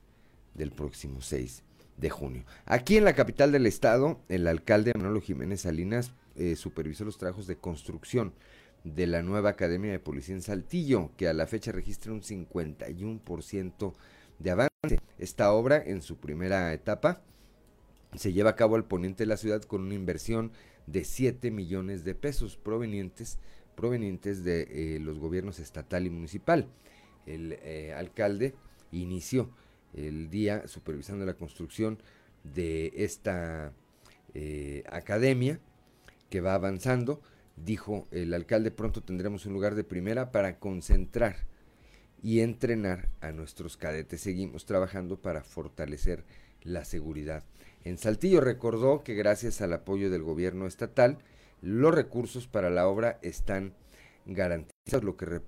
del próximo 6 de junio. Aquí en la capital del estado, el alcalde Manolo Jiménez Salinas eh, supervisó los trabajos de construcción de la nueva Academia de Policía en Saltillo, que a la fecha registra un 51% de avance. Esta obra, en su primera etapa, se lleva a cabo al poniente de la ciudad con una inversión de 7 millones de pesos provenientes, provenientes de eh, los gobiernos estatal y municipal. El eh, alcalde inició el día supervisando la construcción de esta eh, academia que va avanzando. Dijo el alcalde, pronto tendremos un lugar de primera para concentrar y entrenar a nuestros cadetes. Seguimos trabajando para fortalecer la seguridad. En Saltillo recordó que gracias al apoyo del gobierno estatal, los recursos para la obra están garantizados, lo que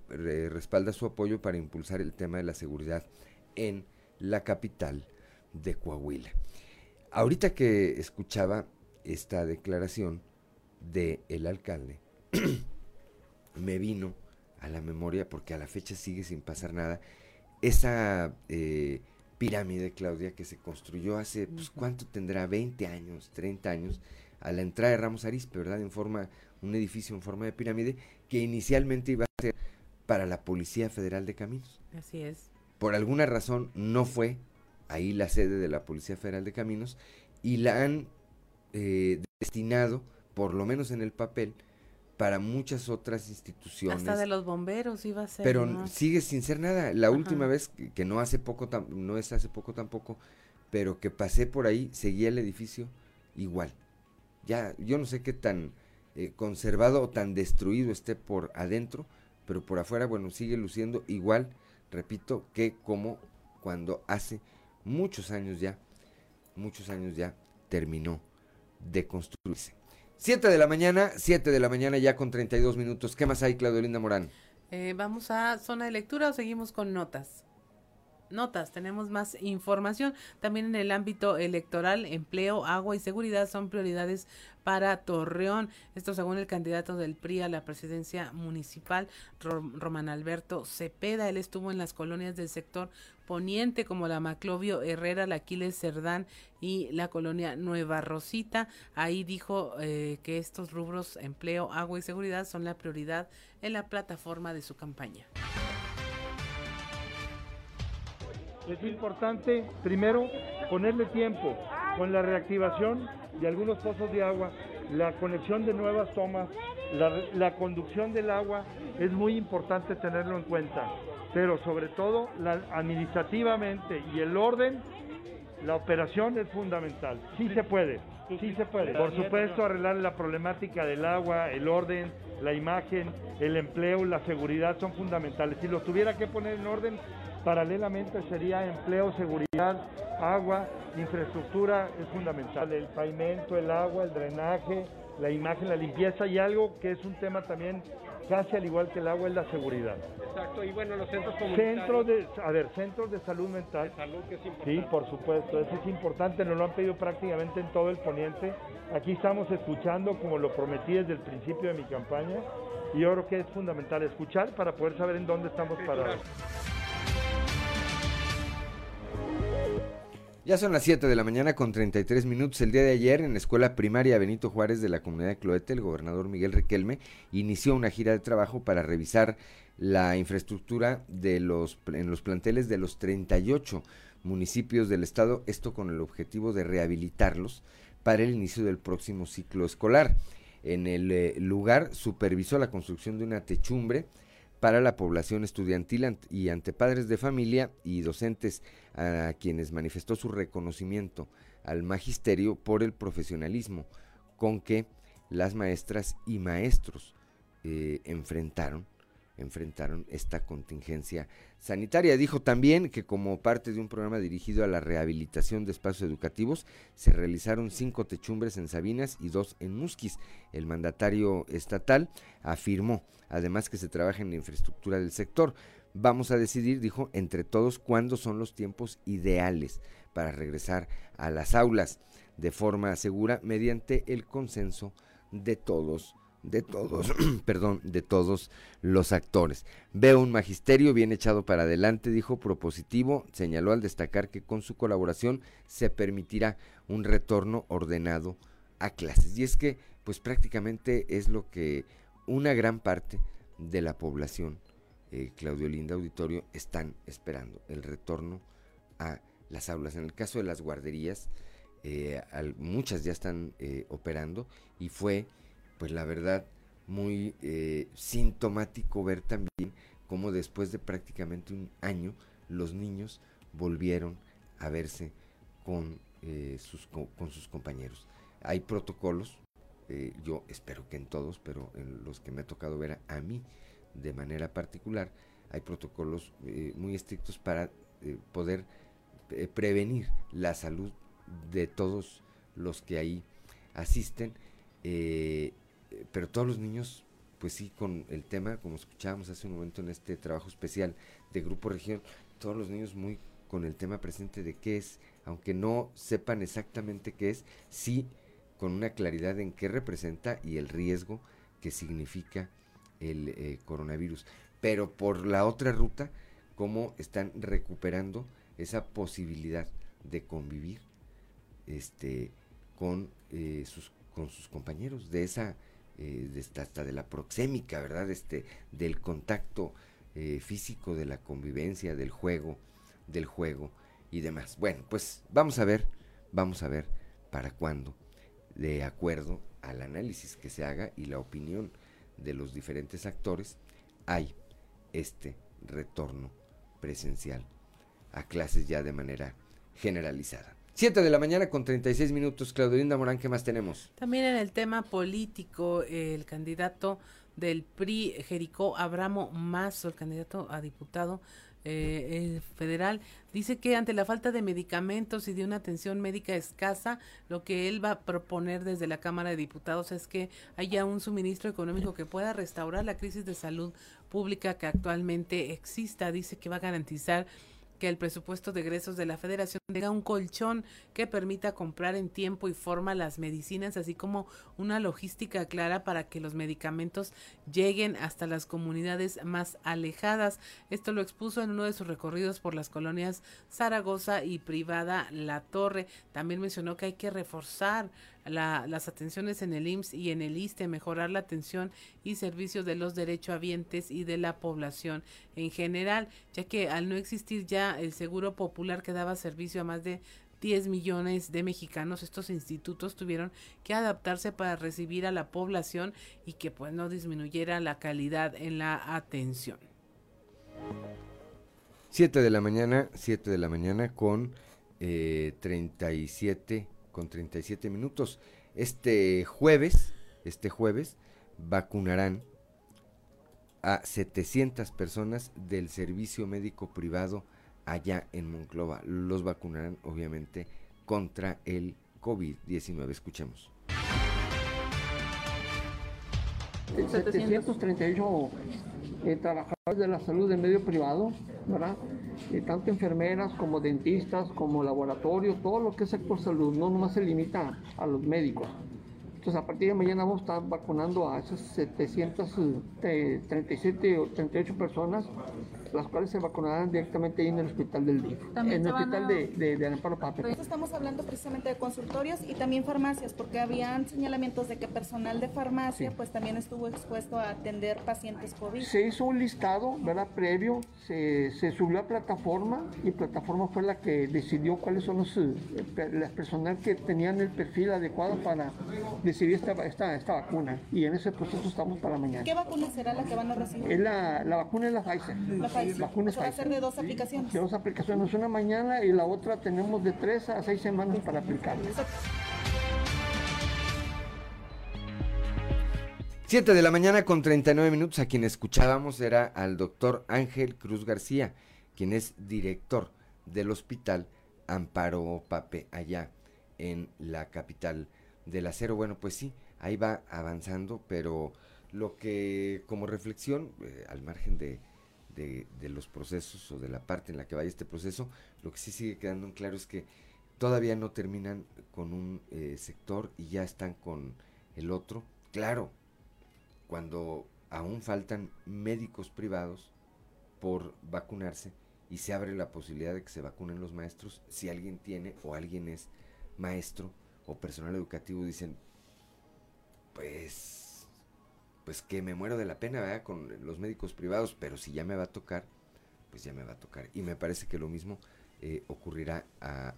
respalda su apoyo para impulsar el tema de la seguridad en la capital de Coahuila. Ahorita que escuchaba esta declaración del el alcalde, [CLEARS THROAT] me vino a la memoria, porque a la fecha sigue sin pasar nada, esa eh, pirámide, Claudia, que se construyó hace, pues, ¿cuánto tendrá? 20 años, 30 años, a la entrada de Ramos Arizpe, ¿verdad? En forma, un edificio en forma de pirámide, que inicialmente iba a ser para la Policía Federal de Caminos. Así es. Por alguna razón no fue ahí la sede de la Policía Federal de Caminos y la han eh, destinado, por lo menos en el papel, para muchas otras instituciones. Hasta de los bomberos iba a ser. Pero sigue sin ser nada. La última vez, que, no hace poco, no es hace poco tampoco, pero que pasé por ahí, seguía el edificio igual. Ya, yo no sé qué tan eh, conservado o tan destruido esté por adentro, pero por afuera, bueno, sigue luciendo igual, repito, que como cuando hace muchos años ya, muchos años ya terminó de construirse. 7 de la mañana, 7 de la mañana ya con 32 minutos. ¿Qué más hay, Claudio Linda Morán? Eh, vamos a zona de lectura o seguimos con notas notas, tenemos más información. También en el ámbito electoral, empleo, agua y seguridad son prioridades para Torreón. Esto según el candidato del PRI a la presidencia municipal, Román Alberto Cepeda. Él estuvo en las colonias del sector poniente como la Maclovio Herrera, la Aquiles Cerdán y la colonia Nueva Rosita. Ahí dijo eh, que estos rubros, empleo, agua y seguridad, son la prioridad en la plataforma de su campaña. es importante primero ponerle tiempo con la reactivación de algunos pozos de agua, la conexión de nuevas tomas, la, conducción del agua, es muy importante tenerlo en cuenta, pero sobre todo administrativamente y el orden, la operación es fundamental, sí se puede. Sí se puede. Por supuesto, arreglar la problemática del agua, el orden, la imagen, el empleo, la seguridad son fundamentales. Si lo tuviera que poner en orden, Paralelamente sería empleo, seguridad, agua, infraestructura es fundamental. El pavimento, el agua, el drenaje, la imagen, la limpieza y algo que es un tema también casi al igual que el agua es la seguridad. Exacto, y bueno, los centros comunitarios. Centros de, a ver, centros de salud mental. salud que es importante. Sí, por supuesto, eso es importante, nos lo han pedido prácticamente en todo el poniente. Aquí estamos escuchando como lo prometí desde el principio de mi campaña y yo creo que es fundamental escuchar para poder saber en dónde estamos parados. Ya son las 7 de la mañana con 33 minutos. El día de ayer en la escuela primaria Benito Juárez de la comunidad de Cloete, el gobernador Miguel Riquelme inició una gira de trabajo para revisar la infraestructura de los, en los planteles de los 38 municipios del estado, esto con el objetivo de rehabilitarlos para el inicio del próximo ciclo escolar. En el eh, lugar supervisó la construcción de una techumbre para la población estudiantil y ante padres de familia y docentes a quienes manifestó su reconocimiento al magisterio por el profesionalismo con que las maestras y maestros eh, enfrentaron enfrentaron esta contingencia sanitaria. Dijo también que como parte de un programa dirigido a la rehabilitación de espacios educativos, se realizaron cinco techumbres en Sabinas y dos en Musquis. El mandatario estatal afirmó además que se trabaja en la infraestructura del sector. Vamos a decidir, dijo, entre todos cuándo son los tiempos ideales para regresar a las aulas de forma segura mediante el consenso de todos de todos, [CLEARS THROAT] perdón, de todos los actores. Veo un magisterio bien echado para adelante, dijo propositivo, señaló al destacar que con su colaboración se permitirá un retorno ordenado a clases. Y es que, pues prácticamente es lo que una gran parte de la población, eh, Claudio Linda Auditorio, están esperando, el retorno a las aulas. En el caso de las guarderías, eh, muchas ya están eh, operando y fue pues la verdad, muy eh, sintomático ver también cómo después de prácticamente un año los niños volvieron a verse con, eh, sus, con sus compañeros. hay protocolos, eh, yo espero que en todos, pero en los que me ha tocado ver a, mí de manera particular, hay protocolos muy estrictos para poder prevenir la salud de todos los que ahí asisten, pero todos los niños, pues sí, con el tema, como escuchábamos hace un momento en este trabajo especial de Grupo Región, todos los niños muy con el tema presente de qué es, aunque no sepan exactamente qué es, sí con una claridad en qué representa y el riesgo que significa el eh, coronavirus. Pero por la otra ruta, cómo están recuperando esa posibilidad de convivir este, con, eh, sus, con sus compañeros, de esa, eh, hasta de la proxémica, ¿verdad? Este, del contacto físico, de la convivencia, del juego, del juego y demás. Bueno, pues vamos a ver, vamos a ver para cuándo de acuerdo al análisis que se haga y la opinión de los diferentes actores, hay este retorno presencial a clases ya de manera generalizada. 7 de la mañana con 36 minutos. Claudelinda Morán, ¿qué más tenemos? También en el tema político, el candidato del PRI, Jericó Abramo Mazo, el candidato a diputado, eh, federal dice que ante la falta de medicamentos y de una atención médica escasa, lo que él va a proponer desde la Cámara de Diputados es que haya un suministro económico que pueda restaurar la crisis de salud pública que actualmente exista. Dice que va a garantizar que el presupuesto de egresos de la federación tenga un colchón que permita comprar en tiempo y forma las medicinas, así como una logística clara para que los medicamentos lleguen hasta las comunidades más alejadas. Esto lo expuso en uno de sus recorridos por las colonias Zaragoza y Privada La Torre. También mencionó que hay que reforzar las atenciones en el IMSS y en el ISTE, mejorar la atención y servicios de los derechohabientes y de la población en general, ya que al no existir ya el seguro popular que daba servicio a más de 10 millones de mexicanos, estos institutos tuvieron que adaptarse para recibir a la población y que pues no disminuyera la calidad en la atención. 7 de la mañana, 7 de la mañana con eh, 37 con 37 minutos. Este jueves, este jueves, vacunarán a 700 personas del servicio médico privado allá en Monclova. Los vacunarán, obviamente, contra el COVID-19. Escuchemos. 738 eh, trabajadores de la salud del medio privado, ¿verdad? Eh, tanto enfermeras como dentistas, como laboratorio, todo lo que es sector salud, no nomás se limita a los médicos. Entonces, a partir de mañana vamos a estar vacunando a esas 737 o 38 personas las cuales se vacunarán directamente ahí en el hospital del DIF, en el hospital de, de, de Amparo Pape. estamos hablando precisamente de consultorios y también farmacias, porque habían señalamientos de que personal de farmacia pues también estuvo expuesto a atender pacientes COVID. Se hizo un listado, ¿verdad? Previo, se, se subió a plataforma y plataforma fue la que decidió cuáles son los eh, las personal que tenían el perfil adecuado para decidir esta, esta, esta vacuna y en ese proceso estamos para mañana. ¿Qué vacuna será la que van a recibir? Es la, la vacuna es la Pfizer. La Pfizer. Vacunas va a ser de dos aplicaciones. De dos aplicaciones, una mañana y la otra tenemos de tres a seis semanas para aplicarla. 7 de la mañana con 39 minutos. A quien escuchábamos era al doctor Ángel Cruz García, quien es director del hospital Amparo Pape, allá en la capital del acero. Bueno, pues sí, ahí va avanzando, pero lo que como reflexión, eh, al margen de, de, los procesos o de la parte en la que vaya este proceso, lo que sí sigue quedando en claro es que todavía no terminan con un eh, sector y ya están con el otro. Claro, cuando aún faltan médicos privados por vacunarse y se abre la posibilidad de que se vacunen los maestros, si alguien tiene o alguien es maestro o personal educativo, dicen, pues pues que me muero de la pena. Con los médicos privados, pero si ya me va a tocar, pues ya me va a tocar. Y me parece que lo mismo eh, ocurrirá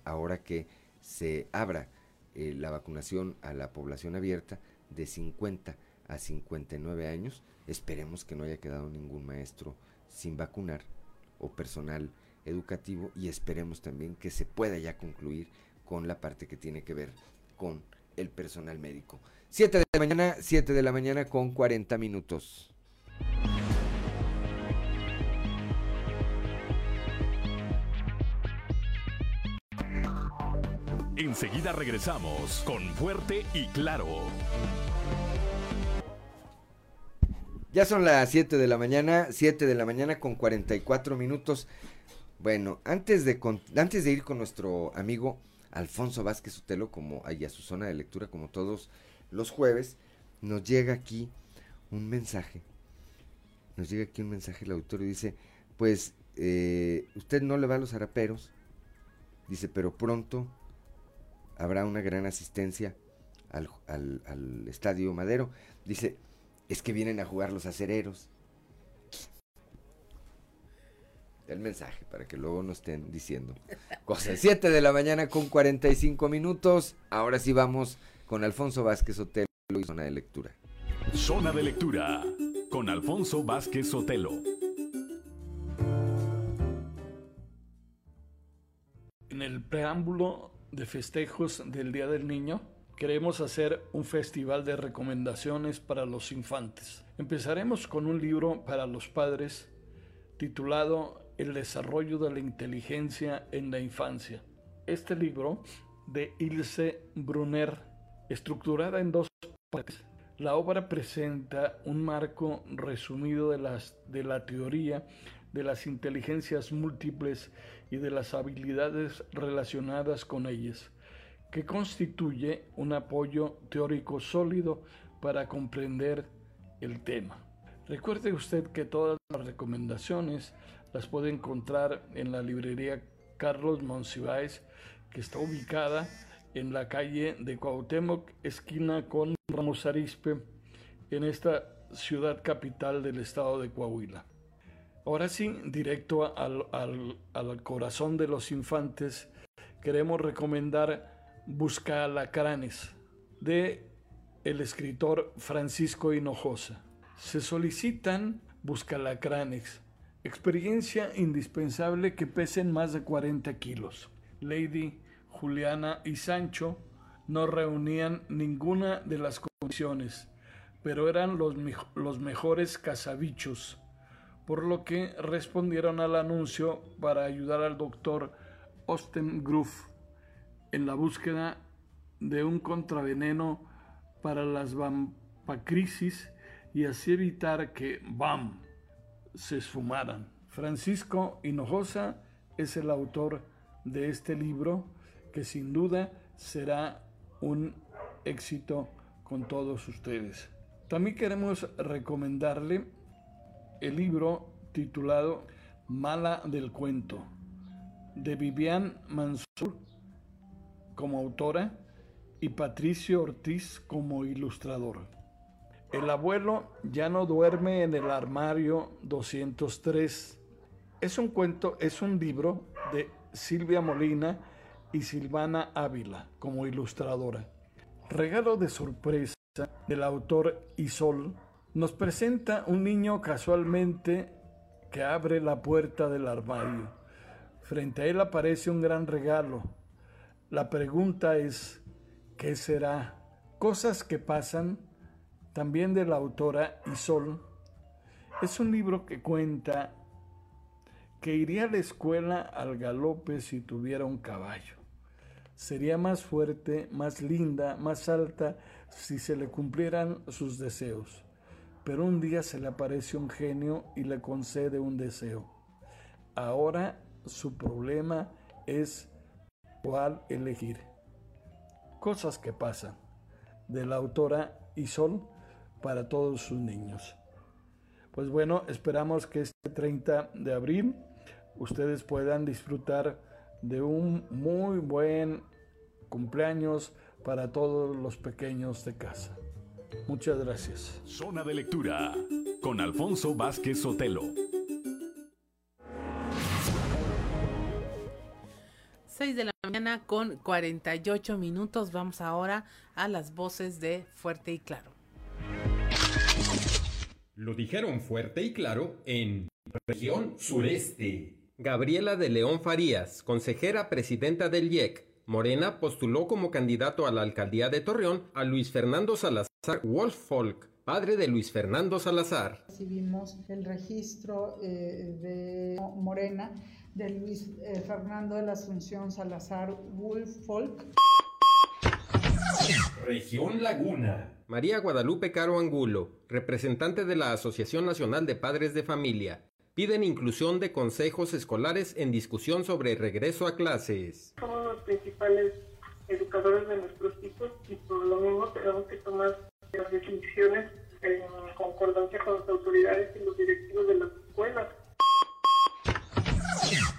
ahora que se abra eh, la vacunación a la población abierta de 50 a 59 años. Esperemos que no haya quedado ningún maestro sin vacunar o personal educativo y esperemos también que se pueda ya concluir con la parte que tiene que ver con el personal médico. 7 de la mañana, 7 de la mañana con 40 minutos. Enseguida regresamos con Fuerte y Claro. Ya son las 7 de la mañana, 7 de la mañana con 44 minutos. Bueno, antes de, antes de ir con nuestro amigo Alfonso Vázquez Utelo, como ahí a su zona de lectura, como todos los jueves, nos llega aquí un mensaje. Nos llega aquí un mensaje el auditorio dice, pues eh, usted no le va a los haraperos, dice, pero pronto habrá una gran asistencia al, al, Estadio Madero. Dice, es que vienen a jugar los acereros. El mensaje para que luego no estén diciendo cosas. [LAUGHS] 7 de la mañana con 45 minutos. Ahora sí vamos con Alfonso Vázquez Otelo y zona de lectura. Zona de lectura con Alfonso Vázquez Sotelo. En el preámbulo de festejos del Día del Niño, queremos hacer un festival de recomendaciones para los infantes. Empezaremos con un libro para los padres titulado El desarrollo de la inteligencia en la infancia. Este libro de Ilse Brunner, estructurada en dos partes, la obra presenta un marco resumido de, las, de la teoría de las inteligencias múltiples y de las habilidades relacionadas con ellas, que constituye un apoyo teórico sólido para comprender el tema. Recuerde usted que todas las recomendaciones las puede encontrar en la librería Carlos Monsiváis, que está ubicada en la calle de Cuauhtémoc, esquina con Ramos Arispe, en esta ciudad capital del estado de Coahuila. Ahora sí, directo al, al, corazón de los infantes, queremos recomendar Busca Alacranes de el escritor Francisco Hinojosa. Se solicitan Busca Alacranes, experiencia indispensable que pesen más de 40 kilos. Lady, Juliana y Sancho no reunían ninguna de las condiciones, pero eran los, mejores cazabichos por lo que respondieron al anuncio para ayudar al doctor Ostengruf en la búsqueda de un contraveneno para las vampacrisis y así evitar que BAM se esfumaran. Francisco Hinojosa es el autor de este libro que sin duda será un éxito con todos ustedes. También queremos recomendarle el libro titulado Mala del Cuento, de Vivian Mansur como autora y Patricio Ortiz como ilustrador. El abuelo ya no duerme en el armario 203. Es un cuento, es un libro de Silvia Molina y Silvana Ávila como ilustradora. Regalo de sorpresa del autor Isol nos presenta un niño casualmente que abre la puerta del armario. Frente a él aparece un gran regalo. La pregunta es, ¿qué será? Cosas que pasan, también de la autora Isol. Es un libro que cuenta que iría a la escuela al galope si tuviera un caballo. Sería más fuerte, más linda, más alta si se le cumplieran sus deseos pero un día se le aparece un genio y le concede un deseo. Ahora su problema es cuál elegir. Cosas que pasan de la autora Isol para todos sus niños. Pues bueno, esperamos que este 30 de abril ustedes puedan disfrutar de un muy buen cumpleaños para todos los pequeños de casa. Muchas gracias. Zona de lectura con Alfonso Vázquez Sotelo. 6 de la mañana con 48 minutos. Vamos ahora a las voces de Fuerte y Claro. Lo dijeron fuerte y claro en región sureste. Gabriela de León Farías, consejera presidenta del IEC Morena postuló como candidato a la alcaldía de Torreón a Luis Fernando Salazar Wolffolk, padre de Luis Fernando Salazar. Recibimos el registro eh, de Morena de Luis eh, Fernando de la Asunción Salazar Wolffolk. Región Laguna. María Guadalupe Caro Angulo, representante de la Asociación Nacional de Padres de Familia, piden inclusión de consejos escolares en discusión sobre regreso a clases. Somos los principales educadores de nuestros hijos y por lo mismo tenemos que tomar las decisiones en concordancia con las autoridades y los directivos de las escuelas.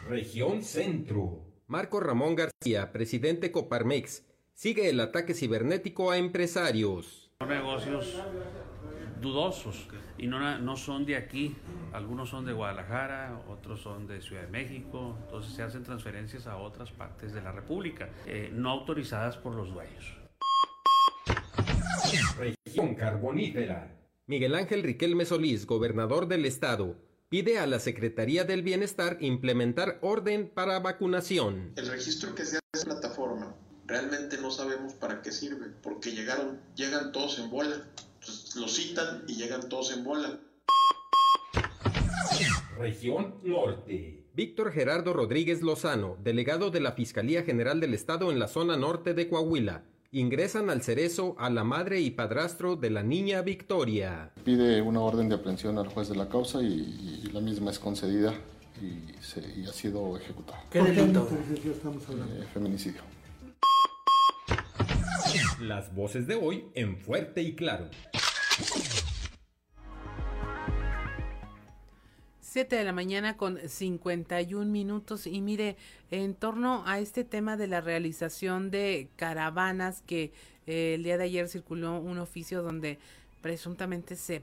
Región Centro. Marco Ramón García, presidente Coparmex, sigue el ataque cibernético a empresarios. Negocios dudosos y no, no son de aquí. Algunos son de Guadalajara, otros son de Ciudad de México. Entonces se hacen transferencias a otras partes de la República, eh, no autorizadas por los dueños. Región Carbonífera. Miguel Ángel Riquelme Solís, gobernador del estado, pide a la Secretaría del Bienestar implementar orden para vacunación. El registro que se hace en plataforma realmente no sabemos para qué sirve, porque llegaron, llegan todos en bola. Entonces, los citan y llegan todos en bola. Región Norte. Víctor Gerardo Rodríguez Lozano, delegado de la Fiscalía General del Estado en la zona norte de Coahuila, ingresan al cerezo a la madre y padrastro de la niña Victoria. Pide una orden de aprehensión al juez de la causa y, y la misma es concedida y, se, y, ha sido ejecutada. ¿Qué delito? Eh, feminicidio. Las voces de hoy en fuerte y claro. 7 de la mañana con 51 minutos y mire, en torno a este tema de la realización de caravanas que eh, el día de ayer circuló un oficio donde presuntamente se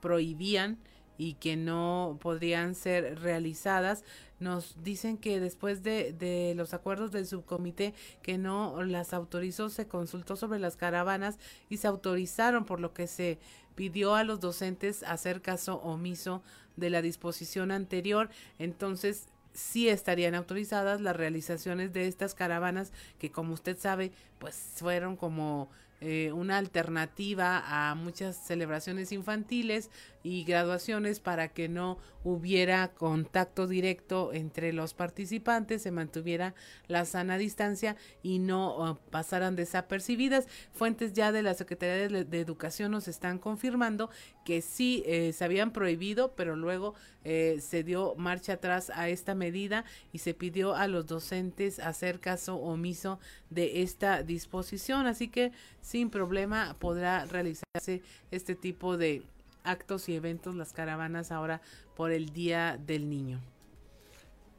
prohibían y que no podrían ser realizadas. Nos dicen que después de, los acuerdos del subcomité que no las autorizó, se consultó sobre las caravanas y se autorizaron, por lo que se pidió a los docentes hacer caso omiso de la disposición anterior. Entonces, sí estarían autorizadas las realizaciones de estas caravanas que como usted sabe pues fueron como eh, una alternativa a muchas celebraciones infantiles y graduaciones para que no hubiera contacto directo entre los participantes, se mantuviera la sana distancia y no uh, pasaran desapercibidas. Fuentes ya de la Secretaría de, Educación nos están confirmando que sí eh, se habían prohibido, pero luego eh, se dio marcha atrás a esta medida y se pidió a los docentes hacer caso omiso de esta disposición. Así que sin problema podrá realizarse este tipo de actos y eventos, las caravanas ahora por el Día del Niño.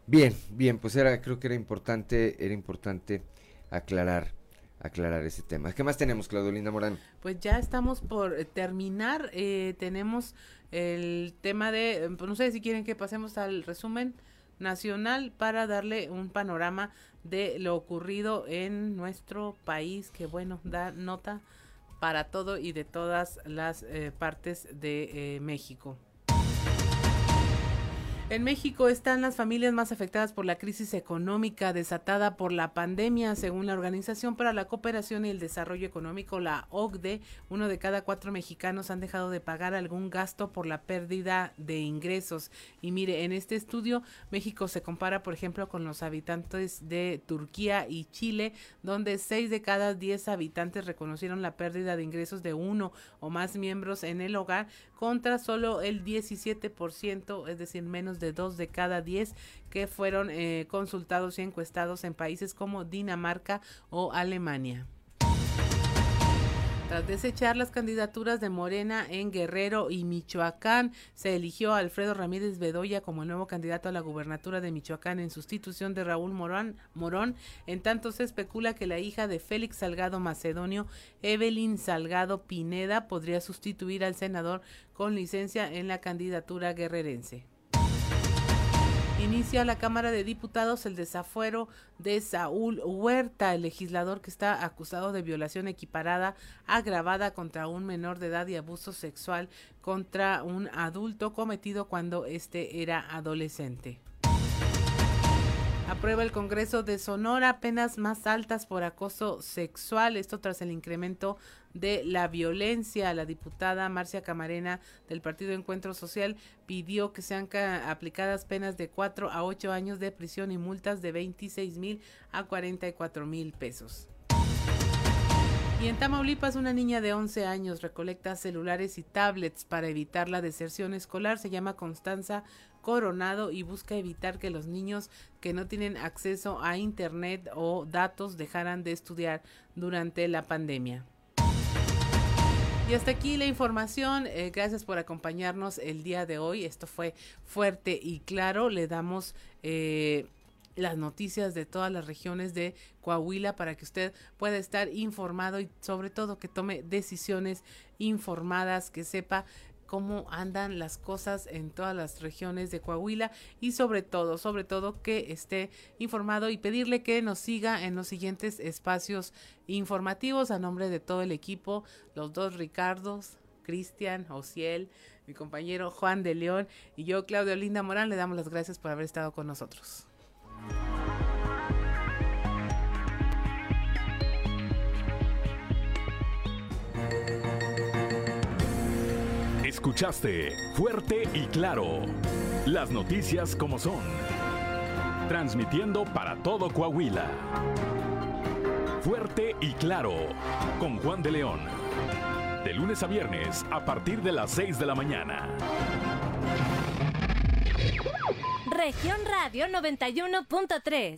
Bien, bien, pues era, creo que era importante, era importante aclarar, aclarar ese tema. ¿Qué más tenemos, Claudio Linda Morán? Pues ya estamos por terminar, eh, tenemos el tema de, pues no sé si quieren que pasemos al resumen nacional para darle un panorama de lo ocurrido en nuestro país, que bueno, da nota para todo y de todas las eh, partes de eh, México. En México están las familias más afectadas por la crisis económica desatada por la pandemia, según la Organización para la Cooperación y el Desarrollo Económico, la OCDE. Uno de cada cuatro mexicanos han dejado de pagar algún gasto por la pérdida de ingresos. Y mire, en este estudio, México se compara, por ejemplo, con los habitantes de Turquía y Chile, donde seis de cada diez habitantes reconocieron la pérdida de ingresos de uno o más miembros en el hogar, contra solo el 17%, es decir, menos de dos de cada diez que fueron eh, consultados y encuestados en países como Dinamarca o Alemania. Tras desechar las candidaturas de Morena en Guerrero y Michoacán, se eligió a Alfredo Ramírez Bedoya como nuevo candidato a la gubernatura de Michoacán en sustitución de Raúl Morón. Morón. En tanto se especula que la hija de Félix Salgado Macedonio, Evelyn Salgado Pineda, podría sustituir al senador con licencia en la candidatura guerrerense. Inicia la Cámara de Diputados el desafuero de Saúl Huerta, el legislador que está acusado de violación equiparada agravada contra un menor de edad y abuso sexual contra un adulto cometido cuando éste era adolescente. Aprueba el Congreso de Sonora penas más altas por acoso sexual. Esto tras el incremento de la violencia. La diputada Marcia Camarena del Partido Encuentro Social pidió que sean aplicadas penas de 4 a 8 años de prisión y multas de 26 mil a 44 mil pesos. Y en Tamaulipas, una niña de 11 años recolecta celulares y tablets para evitar la deserción escolar. Se llama Constanza Coronado y busca evitar que los niños que no tienen acceso a Internet o datos dejaran de estudiar durante la pandemia. Y hasta aquí la información. Eh, gracias por acompañarnos el día de hoy. Esto fue fuerte y claro. Le damos eh, las noticias de todas las regiones de Coahuila para que usted pueda estar informado y sobre todo que tome decisiones informadas, que sepa cómo andan las cosas en todas las regiones de Coahuila y sobre todo, sobre todo que esté informado y pedirle que nos siga en los siguientes espacios informativos a nombre de todo el equipo, los dos Ricardos, Cristian, Ociel, mi compañero Juan de León y yo, Claudio Linda Morán, le damos las gracias por haber estado con nosotros. Escuchaste fuerte y claro las noticias como son, transmitiendo para todo Coahuila. Fuerte y claro con Juan de León. De lunes a viernes a partir de las 6 de la mañana. Región Radio 91.3